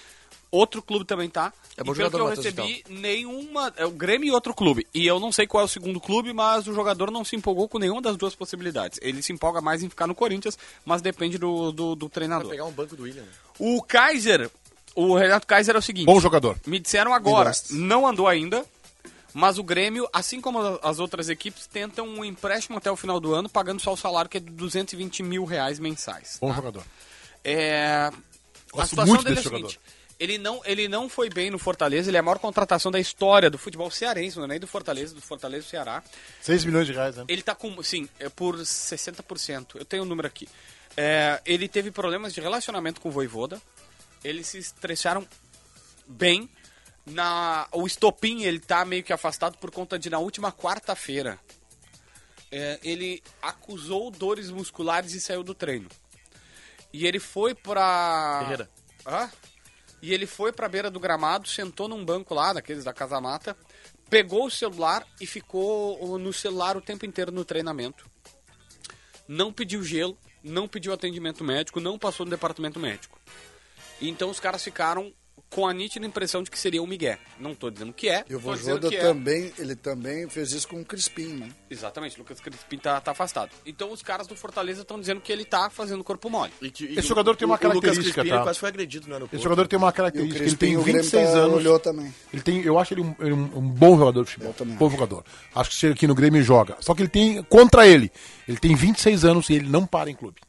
E: Outro clube também tá. É bom e pelo que eu recebi, nenhuma. É o Grêmio e outro clube. E eu não sei qual é o segundo clube, mas o jogador não se empolgou com nenhuma das duas possibilidades. Ele se empolga mais em ficar no Corinthians, mas depende do, do, do treinador.
C: Vai pegar um banco do William. Né?
E: O Kaiser, o Renato Kaiser é o seguinte.
B: Bom jogador.
E: Me disseram agora, não andou ainda. Mas o Grêmio, assim como as outras equipes, tentam um empréstimo até o final do ano, pagando só o salário que é de 220 mil reais mensais.
B: Bom tá? jogador.
E: É... a situação dele é a seguinte. Jogador. Ele não, ele não foi bem no Fortaleza, ele é a maior contratação da história do futebol cearense, não é nem do Fortaleza, do Fortaleza do Ceará.
B: 6 milhões de reais, né?
E: Ele tá com, sim, é por 60%. Eu tenho o um número aqui. É, ele teve problemas de relacionamento com o Voivoda. Eles se estrecharam bem. Na, o estopim ele tá meio que afastado por conta de na última quarta-feira é, ele acusou dores musculares e saiu do treino. E ele foi pra.
C: Ferreira.
E: Hã? E ele foi para a beira do gramado, sentou num banco lá, daqueles da Casa Mata, pegou o celular e ficou no celular o tempo inteiro no treinamento. Não pediu gelo, não pediu atendimento médico, não passou no departamento médico. Então os caras ficaram com a nítida impressão de que seria um Miguel. Não estou dizendo que é.
D: E o Vojoda é. também, é. ele também fez isso com o Crispim, né?
E: Exatamente, o Lucas Crispim tá, tá afastado. Então os caras do Fortaleza estão dizendo que ele tá fazendo corpo mole.
B: E que, e Esse jogador tem uma característica,
C: Crispim,
B: tá?
C: quase foi agredido no aeroporto.
B: Esse jogador tem uma característica,
D: Crispim,
B: ele tem 26 tá, anos.
D: Olhou também.
B: Ele tem, eu acho ele um, ele um, um bom jogador de futebol. Eu também. Bom jogador. Acho que chega aqui no Grêmio e joga. Só que ele tem, contra ele, ele tem 26 anos e ele não para em clube.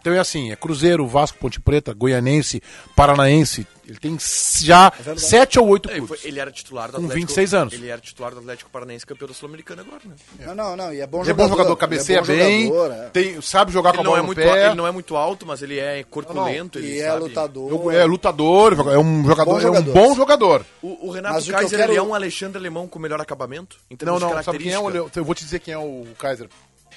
B: Então é assim, é Cruzeiro, Vasco, Ponte Preta, Goianense, Paranaense. Ele tem já é sete ou oito clubes.
C: Ele, foi, ele era titular do
B: com Atlético. Com 26 anos.
C: Ele era titular do Atlético Paranaense, campeão da Sul-Americana agora, né?
D: É. Não, não, não. E é bom
B: jogador. É bom jogador, cabeceia é bom bem, jogador, é. tem, sabe jogar ele com a bola
C: é
B: no
C: muito,
B: pé.
C: Ele não é muito alto, mas ele é corpulento.
D: Não, não.
C: e
D: é
C: sabe.
D: lutador.
B: É lutador, é um jogador, bom jogador. é um bom jogador.
C: O, o Renato mas Kaiser quero... é um Alexandre Alemão com melhor acabamento?
B: Não, não, sabe quem é o... Eu vou te dizer quem é o Kaiser.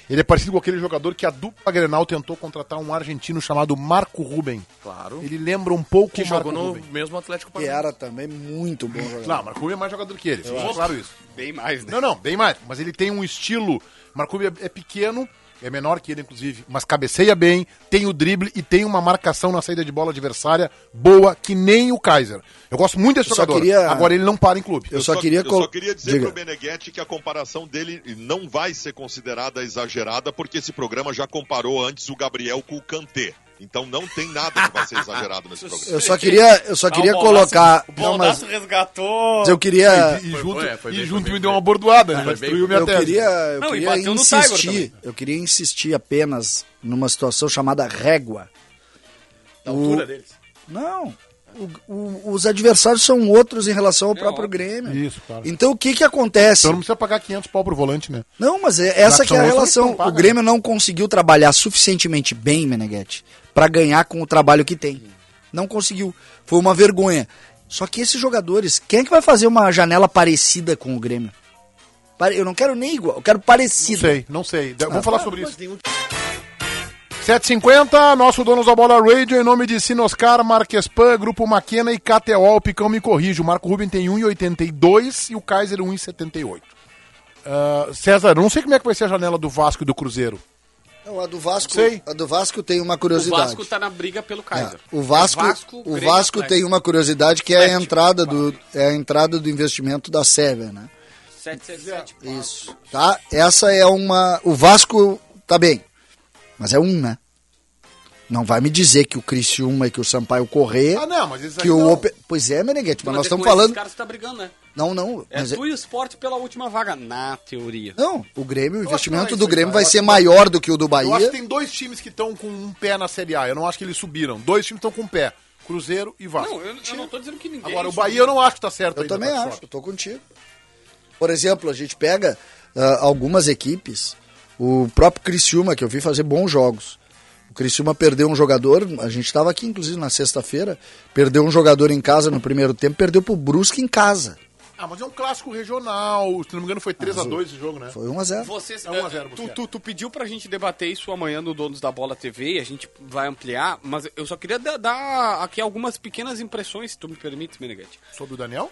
B: Ele é parecido com aquele jogador que a dupla Grenal tentou contratar um argentino chamado Marco Ruben.
C: Claro.
B: Ele lembra um pouco
C: que o Marco jogou no Ruben. mesmo Atlético
D: Paranaense. Que era também muito bom jogador.
B: Não, Marco Ruben é mais jogador que ele. claro isso.
E: Bem mais, né?
B: Não, não, bem mais. Mas ele tem um estilo. Marco Ruben é pequeno, é menor que ele, inclusive, mas cabeceia bem, tem o drible e tem uma marcação na saída de bola adversária boa, que nem o Kaiser. Eu gosto muito desse eu jogador. Queria... Agora ele não para em clube.
F: Eu, eu só, queria, eu só queria dizer Diga. pro Meneghetti que a comparação dele não vai ser considerada exagerada, porque esse programa já comparou antes o Gabriel com o Kanté. Então não tem nada que vai ser exagerado nesse programa.
D: Eu só queria, eu só queria colocar.
E: O não, mas... resgatou.
D: Eu queria.
B: E, e junto, foi, foi, e junto me deu uma bordoada, né? Destruiu minha
D: eu tese. Queria, eu não, queria insistir. Eu queria insistir apenas numa situação chamada régua.
C: Da o... altura deles.
D: Não. O, o, os adversários são outros em relação ao é próprio óbvio. Grêmio.
B: Isso, claro.
D: Então o que que acontece?
B: Então não precisa pagar 500 pau pro volante, né?
D: Não, mas é, essa que é a relação. O Grêmio não conseguiu trabalhar suficientemente bem, Meneghetti, para ganhar com o trabalho que tem. Não conseguiu. Foi uma vergonha. Só que esses jogadores, quem é que vai fazer uma janela parecida com o Grêmio? Eu não quero nem igual, eu quero parecido.
B: Não sei, não sei. Vamos ah, falar sobre isso. 750, nosso dono da bola radio, em nome de Sinoscar, Marquespan, Grupo Maquena e KTO, o Picão me corrige. O Marco Ruben tem 1,82 e o Kaiser 1,78. Uh, César, não sei como é que vai ser a janela do Vasco e do Cruzeiro.
D: Não, a do Vasco, Sei. a do Vasco tem uma curiosidade. O
E: Vasco tá na briga pelo Kaiser.
D: É, o Vasco, é Vasco o Vasco tem uma curiosidade que é a entrada do é a entrada do investimento da Sever, né?
E: 777.
D: Isso. Tá? Essa é uma o Vasco tá bem. Mas é um, né? Não vai me dizer que o Criciúma e que o Sampaio Correr.
B: Ah, não, mas isso
D: que o não. Pois é, Meneghete, mas nós estamos falando. Os
E: caras tá brigando, né?
D: Não, não.
E: É tu é... e o esporte pela última vaga, na teoria.
D: Não, o Grêmio, o investimento do Grêmio vai ser maior do que o do Bahia. Eu
B: acho que tem dois times que estão com um pé na Série A. Eu não acho que eles subiram. Dois times estão com um pé. Cruzeiro e Vasco.
E: Não, eu, eu não tô dizendo que ninguém.
B: Agora, o Bahia eu não acho que tá certo.
D: Eu ainda, também acho, eu tô contigo. Por exemplo, a gente pega uh, algumas equipes, o próprio Criciúma, que eu vi fazer bons jogos. O Criciúma perdeu um jogador, a gente estava aqui inclusive na sexta-feira, perdeu um jogador em casa no primeiro tempo, perdeu pro Brusque em casa.
B: Ah, mas é um clássico regional, se não me engano foi 3x2 esse jogo, né?
D: Foi 1x0.
E: Vocês, é 1 a 0 tu, tu, tu, pediu pra gente debater isso amanhã no Donos da Bola TV, a gente vai ampliar, mas eu só queria dar, dar aqui algumas pequenas impressões, se tu me permite, Meneghete.
B: Sobre o Daniel?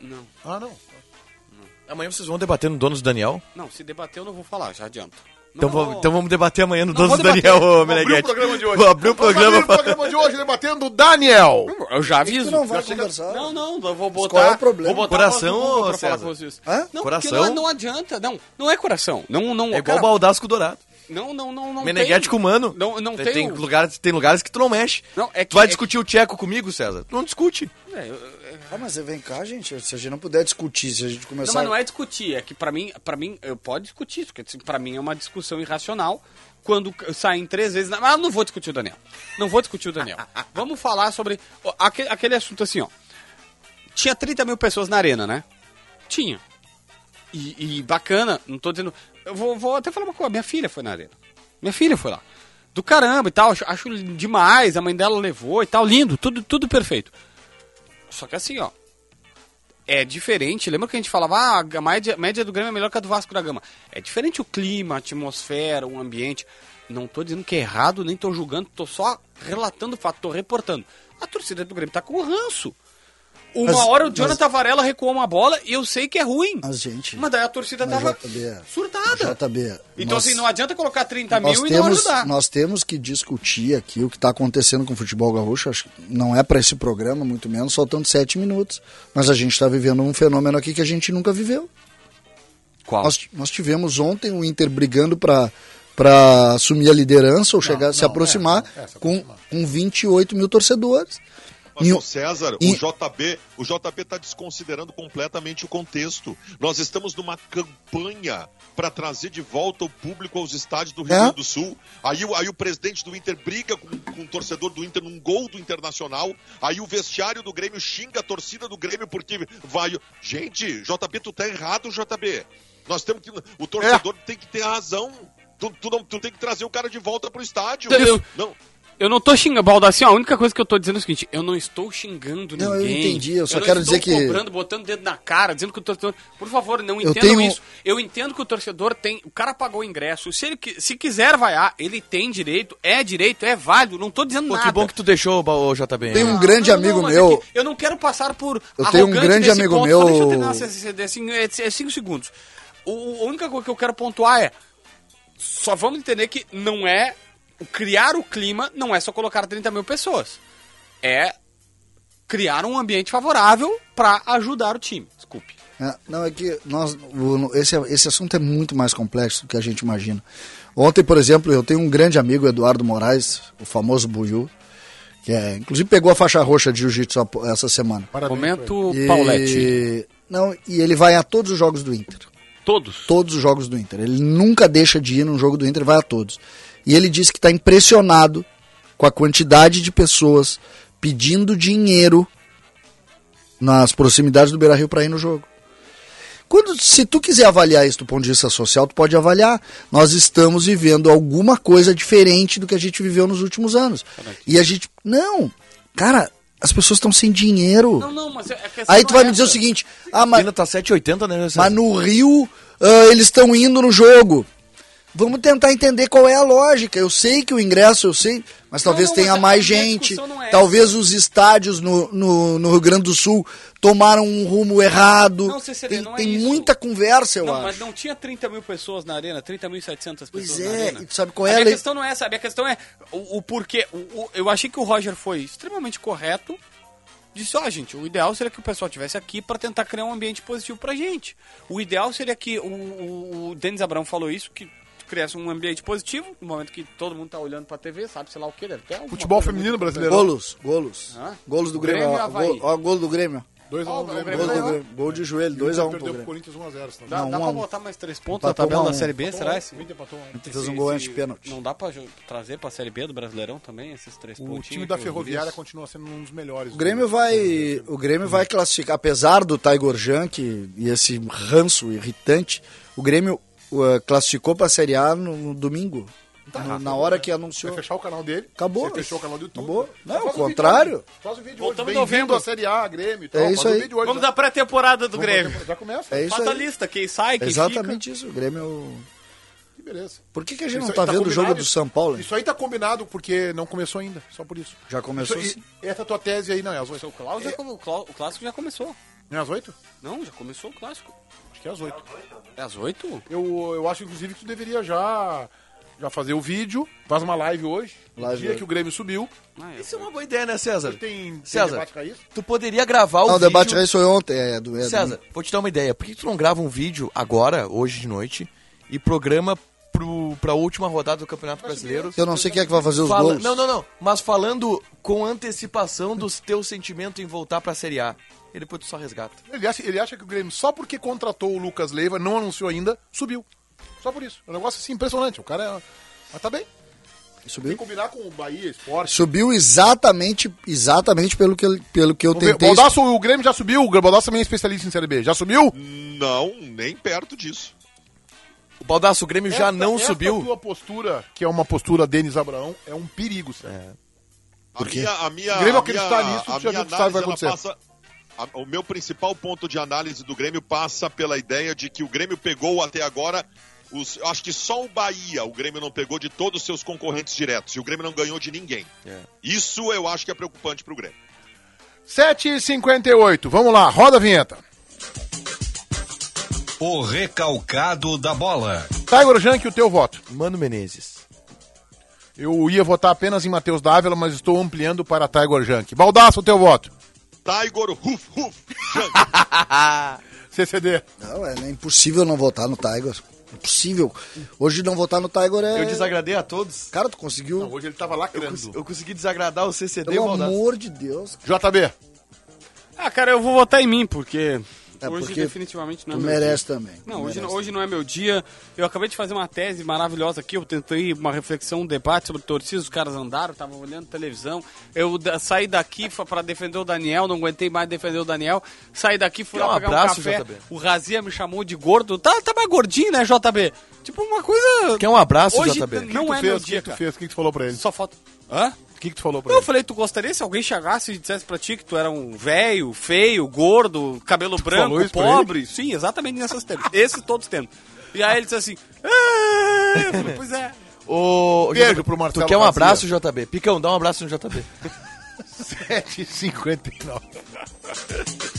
E: Não.
B: Ah, não.
C: não. Amanhã vocês vão debater no Donos do Daniel?
E: Não, se debater eu não vou falar, já adianto.
C: Então, vamos, então vamos debater amanhã no Donos do Daniel, Meneghete.
B: Vamos abrir o programa de hoje. Vamos abrir o programa. Vamos abrir o programa de hoje debatendo o Daniel.
E: Eu já aviso.
D: não vai conversar.
E: Não, não, eu vou botar...
D: Qual é o problema?
E: Vou botar
C: coração, pra falar
E: com vocês.
D: Hã?
E: Não,
C: coração?
E: Não, não, adianta. Não, não é coração. Não, não,
C: é igual cara, Baldasco Dourado.
E: Não, não, não, não
C: Meneghete com mano.
E: Não, não
C: tem,
E: tem,
C: tem, lugares, tem lugares que tu não mexe.
E: Não, é que,
C: tu vai
E: é
C: discutir que... o tcheco comigo, César? Tu não discute.
E: É, eu,
D: ah, mas vem cá, gente. Se a gente não puder discutir, se a gente começar.
E: Não, mas não é discutir, é que pra mim, para mim, eu pode discutir isso, porque assim, pra mim é uma discussão irracional quando saem três vezes. Mas eu não vou discutir o Daniel. Não vou discutir o Daniel. Vamos falar sobre aquele, aquele assunto assim, ó. Tinha 30 mil pessoas na arena, né? Tinha. E, e bacana, não tô dizendo. Eu vou, vou, até falar uma coisa, minha filha foi na arena. Minha filha foi lá. Do caramba e tal, acho, acho demais, a mãe dela levou e tal, lindo, tudo, tudo perfeito. Só que assim, ó, é diferente. Lembra que a gente falava, ah, a média, média do Grêmio é melhor que a do Vasco da Gama. É diferente o clima, a atmosfera, o ambiente. Não tô dizendo que é errado, nem tô julgando, tô só relatando o fato, tô reportando. A torcida do Grêmio tá com ranço. Uma mas, hora o Jonathan mas... Varela recuou uma bola e eu sei que é ruim.
D: Mas, gente.
E: Mas daí a torcida mas tava JB, surtada.
D: JB.
E: Então, nós, assim, não adianta colocar 30 mil e não ajudar.
D: Nós temos que discutir aqui o que está acontecendo com o futebol gaúcho. Acho que não é para esse programa, muito menos, faltando 7 minutos. Mas a gente está vivendo um fenômeno aqui que a gente nunca viveu.
C: Qual?
D: Nós, nós tivemos ontem o Inter brigando para para assumir a liderança ou chegar, não, se aproximar é, é, com, com 28 mil torcedores.
F: Mas o César, o JB, o JB está desconsiderando completamente o contexto. Nós estamos numa campanha para trazer de volta o público aos estádios do Rio é? Grande do Sul. Aí, aí o presidente do Inter briga com, com o torcedor do Inter num gol do Internacional. Aí o vestiário do Grêmio xinga a torcida do Grêmio porque vai. Gente, JB, tu tá errado, JB. Nós temos que. O torcedor é. tem que ter razão. Tu, tu, não, tu tem que trazer o cara de volta pro estádio.
E: Eu, não. Eu não tô xingando, Baldassi, a única coisa que eu tô dizendo é o seguinte, eu não estou xingando
D: não,
E: ninguém.
D: eu entendi, eu só eu quero dizer que...
E: Eu cobrando, botando o dedo na cara, dizendo que o torcedor... Por favor, não entendam tenho... isso. Eu entendo que o torcedor tem... O cara pagou o ingresso, se ele se quiser vaiar, ele tem direito, é direito, é válido, não tô dizendo Pô, nada.
C: que bom que tu deixou o JB.
D: Tem um grande não, amigo não, meu... É
E: eu não quero passar por
D: Eu tenho um grande amigo
E: ponto.
D: meu...
E: deixa eu terminar, assim, é, é cinco segundos. O, a única coisa que eu quero pontuar é... Só vamos entender que não é criar o clima não é só colocar 30 mil pessoas. É criar um ambiente favorável para ajudar o time. Desculpe.
D: É, não, é que nós, esse, esse assunto é muito mais complexo do que a gente imagina. Ontem, por exemplo, eu tenho um grande amigo, Eduardo Moraes, o famoso Buiu, que é, inclusive pegou a faixa roxa de jiu-jitsu essa semana.
E: Parabéns, Momento e, Paulette.
D: Não, e ele vai a todos os jogos do Inter.
E: Todos?
D: Todos os jogos do Inter. Ele nunca deixa de ir num jogo do Inter, vai a todos. E ele disse que está impressionado com a quantidade de pessoas pedindo dinheiro nas proximidades do Beira Rio para ir no jogo. Quando, se tu quiser avaliar isso do ponto de vista social, tu pode avaliar. Nós estamos vivendo alguma coisa diferente do que a gente viveu nos últimos anos. E a gente. Não! Cara, as pessoas estão sem dinheiro.
E: Não, não, mas é, é
D: Aí tu vai é me dizer o seguinte: ah, mas,
C: tá 7,80, né?
D: Mas no Rio uh, eles estão indo no jogo. Vamos tentar entender qual é a lógica. Eu sei que o ingresso, eu sei, mas talvez
E: não,
D: tenha
E: mas a-
D: mais
E: a
D: gente.
E: é
D: talvez os estádios no, no, no Rio Grande do Sul tomaram um rumo errado.
E: Não, CCD,
D: tem
E: não é
D: tem
E: isso.
D: muita conversa, eu
E: Não,
D: acho.
E: mas não tinha 30 mil pessoas na arena, 30.700 pessoas
D: Pois
E: na
D: é,
E: arena.
D: e tu sabe qual
E: a
D: é a lei-
E: questão não é essa, a minha questão é o, o porquê. O, o- eu achei que o Roger foi extremamente correto. Disse, ó, gente, o ideal seria que o pessoal estivesse aqui para tentar criar um ambiente positivo pra gente. O ideal seria que o, o, o Denis Abrão falou isso, que criasse um ambiente positivo, no momento que todo mundo tá olhando pra TV, sabe, sei lá o que, deve ter
B: Futebol feminino brasileiro.
D: Golos, golos.
E: Hã?
D: Golos do
E: Grêmio
D: Grêmio. ó, gol, ó, gol do Grêmio.
B: 2x1
E: Ó,
B: um,
E: o
B: Grêmio.
E: Grêmio
D: Gol, do
E: ganhou.
D: Grêmio. gol de joelho,
B: Perdeu
D: 2x1
B: pro
D: pro Grêmio.
B: Corinthians 1x0. senão.
E: Dá,
D: Não,
E: dá
D: um
E: pra
D: um.
E: botar mais três pontos na tabela
D: um
E: da
D: um.
E: Série B, será? Esse?
B: O Inter empatou um.
D: Fez um gol antes de pênalti.
E: Não dá pra trazer pra Série B do Brasileirão também, esses três
B: O
E: pontinhos?
B: time da Ferroviária
E: vi?
B: continua sendo um dos melhores.
D: O Grêmio vai, o Grêmio vai classificar, apesar do Tiger Junk e esse ranço irritante, o Grêmio uh, classificou para a Série A no, no domingo, no- na hora que
B: Vai
D: anunciou.
B: fechar o canal dele.
D: Acabou.
B: Você fechou o canal do YouTube.
D: Acabou. Não,
B: vídeo
D: contrário.
B: hoje. Faz um vídeo
E: Voltamos
B: hoje.
E: em
B: Bem-vindo à Série A, Grêmio e tal.
D: É isso
B: Faz um
D: aí.
B: vídeo hoje.
E: Vamos da pré-temporada do Grêmio.
B: Já começa.
D: É isso
E: Faça a
D: aí.
E: lista, quem sai, quem
D: Exatamente isso. O Grêmio.
B: Que beleza.
D: Por que, que a gente
B: Isso
D: não tá,
B: tá
D: vendo o jogo do São Paulo? hein?
B: Isso aí tá combinado porque não começou ainda. Só por isso.
D: Já começou
B: Isso- e- essa tua tese aí não é às
E: fica.
B: oito.
E: O, já o Clá- o clássico já começou.
B: Não é às oito?
E: Não, já começou o clássico.
B: Acho que é às oito.
E: É às oito?
B: Eu, eu acho, inclusive, que tu deveria já, já fazer o vídeo. Faz uma live hoje. no
D: Live
B: dia
D: hoje.
B: que o Grêmio subiu.
E: Ah, é.
C: Isso é uma boa ideia, né, César?
B: Tem, tem
C: César,
B: debate raiz.
C: tu poderia gravar o
D: Não, o
C: vídeo...
D: debate aí foi ontem. É, do, é do-
C: César, vou te dar uma ideia. Por que tu não grava um vídeo agora, hoje de noite, e programa pro, pra última rodada do Campeonato Brasileiro?
D: Eu não sei quem é que vai fazer os
C: Fala-
D: gols.
C: Não, não, não. Mas falando com antecipação dos teus sentimentos em voltar pra Série A. E depois tu só resgata.
B: Ele acha, ele acha que o Grêmio, só porque contratou o Lucas Leiva, não anunciou ainda, subiu. Só por isso. É um negócio assim impressionante. O cara é. Mas tá bem. Tem que
D: Subiu?
B: combinar com o Bahia, Esporte.
D: Subiu exatamente, exatamente pelo que, eu- pelo que eu
B: Vamos ver.
D: tentei.
B: Baldasso, o Grêmio já subiu. O Baldasso também é especialista em Série B. Já subiu?
F: Não, nem perto disso.
C: O Baldaço, o Grêmio já não
B: esta
C: subiu.
B: tua postura, que é uma postura Denis Abraão, é um perigo, sério.
F: A minha, a minha,
B: O Grêmio
F: a
B: acreditar
F: minha-
B: nisso,
F: a minha
B: viu que sabe o que vai acontecer.
F: passa- a- o meu principal ponto de análise do Grêmio passa pela ideia de que o Grêmio pegou até agora. Os, acho que só o Bahia o Grêmio não pegou de todos os seus concorrentes diretos. E o Grêmio não ganhou de ninguém.
C: É.
F: Isso eu acho que é preocupante pro Grêmio.
B: 7h58. Vamos lá, roda a vinheta.
A: O recalcado da bola.
B: Tiger Junk, o teu voto.
C: Mano Menezes.
B: Eu ia votar apenas em Matheus Dávila, mas estou ampliando para Tiger Junk. Baldasso, o teu voto.
F: Tiger, ruf, ruf.
B: CCD.
D: Não, é, impossível não votar no Tiger. Impossível. Hoje não votar no Tiger é.
C: Eu desagradei a todos.
D: Cara, tu conseguiu.
B: Não, hoje ele tava
C: Eu,
B: lacrando.
C: cons- eu consegui desagradar o CCD
D: Pelo amor de Deus.
B: JB.
E: Ah, cara, eu vou votar em mim, porque
D: É,
E: hoje definitivamente não é
D: Tu
E: meu
D: merece
E: dia.
D: também.
E: Não, hoje,
D: merece.
E: hoje não é meu dia. Eu acabei de fazer uma tese maravilhosa aqui. Eu tentei uma reflexão, um debate sobre torcida. Os caras andaram, estavam olhando televisão. Eu saí daqui para defender o Daniel, não aguentei mais defender o Daniel. Saí daqui, fui lá
C: um
E: pegar
C: abraço,
E: um café.
C: JB?
E: O Razia me chamou de gordo. Tá, tá mais gordinho, né, JB? Tipo, uma coisa.
C: Quer um abraço,
E: Hoje
C: JB?
E: não
B: tu
E: é
B: fez?
E: meu
B: O que
E: dia,
B: tu
E: cara.
B: fez? O que tu falou pra ele?
E: Só falta. Hã?
B: O que, que tu falou pra
E: Eu
B: ele?
E: falei, tu gostaria se alguém chegasse e dissesse pra ti que tu era um velho, feio, gordo, cabelo branco,
B: falou isso pra
E: pobre? Sim, exatamente nessas termos. Esses todos tendo. E aí ele disse assim, "Ah", eu falei, pois é.
C: Ô,
B: Beijo
C: JB,
B: pro Marcelo
C: Tu quer um abraço, JB? Picão, dá um abraço no JB.
B: 7h59.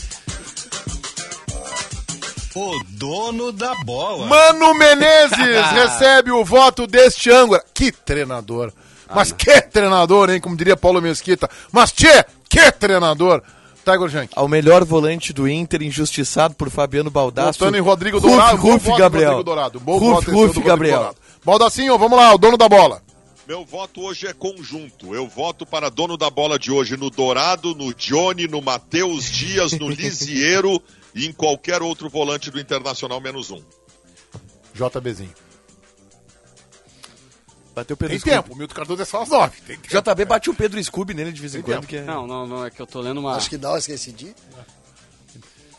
A: O dono da bola.
B: Mano Menezes recebe o voto deste ângora. Que treinador. Mas que treinador, hein? Como diria Paulo Mesquita. Mas tchê, que treinador. Tiger Junk.
C: Ao melhor volante do Inter, injustiçado por Fabiano Baldasso.
B: Votando em Rodrigo
C: Ruf,
B: Dourado.
C: Ruf,
B: voto,
C: Gabriel.
B: Rodrigo Dourado. Bom
C: Ruf, Ruf, Gabriel.
B: Dourado. Baldacinho, vamos lá, o dono da bola.
F: Meu voto hoje é conjunto. Eu voto para dono da bola de hoje no Dourado, no Johnny, no Matheus Dias, no Lisieiro e em qualquer outro volante do Internacional menos um.
B: JBzinho.
C: Bateu o Pedro
B: Tem
C: Scooby.
B: tempo, o Milton Cardoso é só às nove.
C: JB bate o Pedro Scooby nele de vez em
B: Tem
C: quando.
B: tempo.
C: Que é...
E: Não, não, não, é que eu tô lendo uma...
D: Acho que dá, eu esqueci de.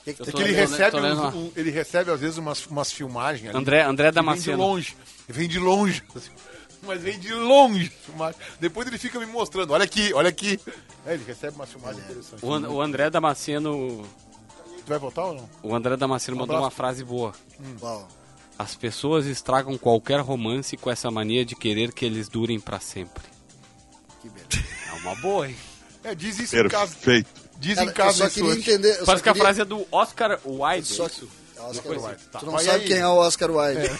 D: Que
B: É que ele
E: lendo-
B: recebe,
E: tô lendo
B: uns-
E: uma-
B: um- ele recebe às vezes umas, umas filmagens ali.
E: André, André
B: que vem de
E: Damasceno.
B: longe. Vem de longe. Mas vem de longe. filmagem. Depois ele fica me mostrando. Olha aqui, olha aqui. É, ele recebe umas filmagens interessantes.
E: O, An- o André Damasceno...
B: Tu vai votar ou não?
E: O André Damasceno
B: Um
E: mandou uma frase boa.
D: Qual?
E: As pessoas estragam qualquer romance com essa mania de querer que eles durem para sempre. Que beleza. É uma boa, hein?
B: É, diz isso em casa.
F: Perfeito.
B: Diz
D: Cara,
B: em casa
D: eu só queria entender. eu
E: Parece
D: só
E: que a frase é do Oscar Wilde.
D: Só
E: isso?
D: Oscar
E: coisa
D: Wilde.
E: tá.
D: Tu não
B: Vai
D: sabe
B: aí.
D: quem é o Oscar Wilde.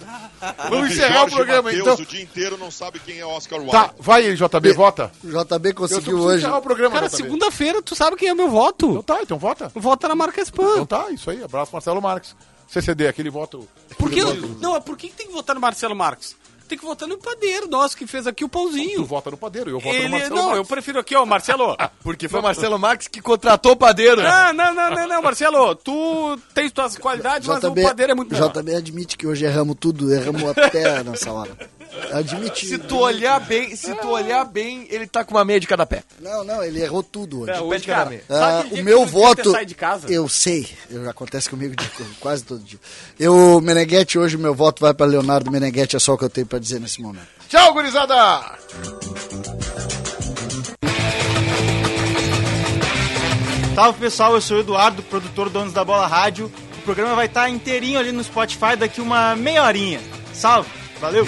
B: Vamos encerrar o programa,
F: Mateus,
B: então.
F: o dia inteiro não sabe quem é Oscar Wilde.
B: Tá, vai aí, JB, vota.
D: O JB
B: só
D: conseguiu hoje.
B: encerrar o programa,
E: Cara, segunda-feira, tu sabe quem é o meu voto?
B: Então tá, então vota.
E: Vota na marca
B: Então
E: Spam.
B: tá, isso aí. Abraço, Marcelo Marques. CCD, aquele voto.
E: Por que, não, é por que tem que votar no Marcelo Marques? Tem que votar no padeiro nosso que fez aqui o
B: Tu
E: pãozinho.
B: vota no padeiro eu voto no
E: Ele,
B: Marcelo
E: não, eu
B: Marques.
E: prefiro aqui, ó, Marcelo.
C: Porque foi o Marcelo Marques que contratou o padeiro.
E: Ah, não, não, não, não, Marcelo. Tu tens tuas qualidades, mas o padeiro é muito melhor.
D: JB admite que hoje erramos tudo, erramos até nessa hora. Admite.
C: Se tu olhar bem, se tu olhar bem, ele tá com uma meia de cada pé.
D: Não, não, ele errou tudo hoje.
E: É, hoje, cara,
D: Ah, o
E: que
D: meu voto.
E: saído de casa?
D: Eu sei, eu- acontece comigo de- quase todo dia. Eu, Meneghetti, hoje o meu voto vai para Leonardo Meneghetti, é só o que eu tenho para dizer nesse momento.
B: Tchau, gurizada!
G: Salve pessoal, eu sou o Eduardo, produtor do Donos da Bola Rádio. O programa vai estar inteirinho ali no Spotify daqui uma meia horinha. Salve, valeu!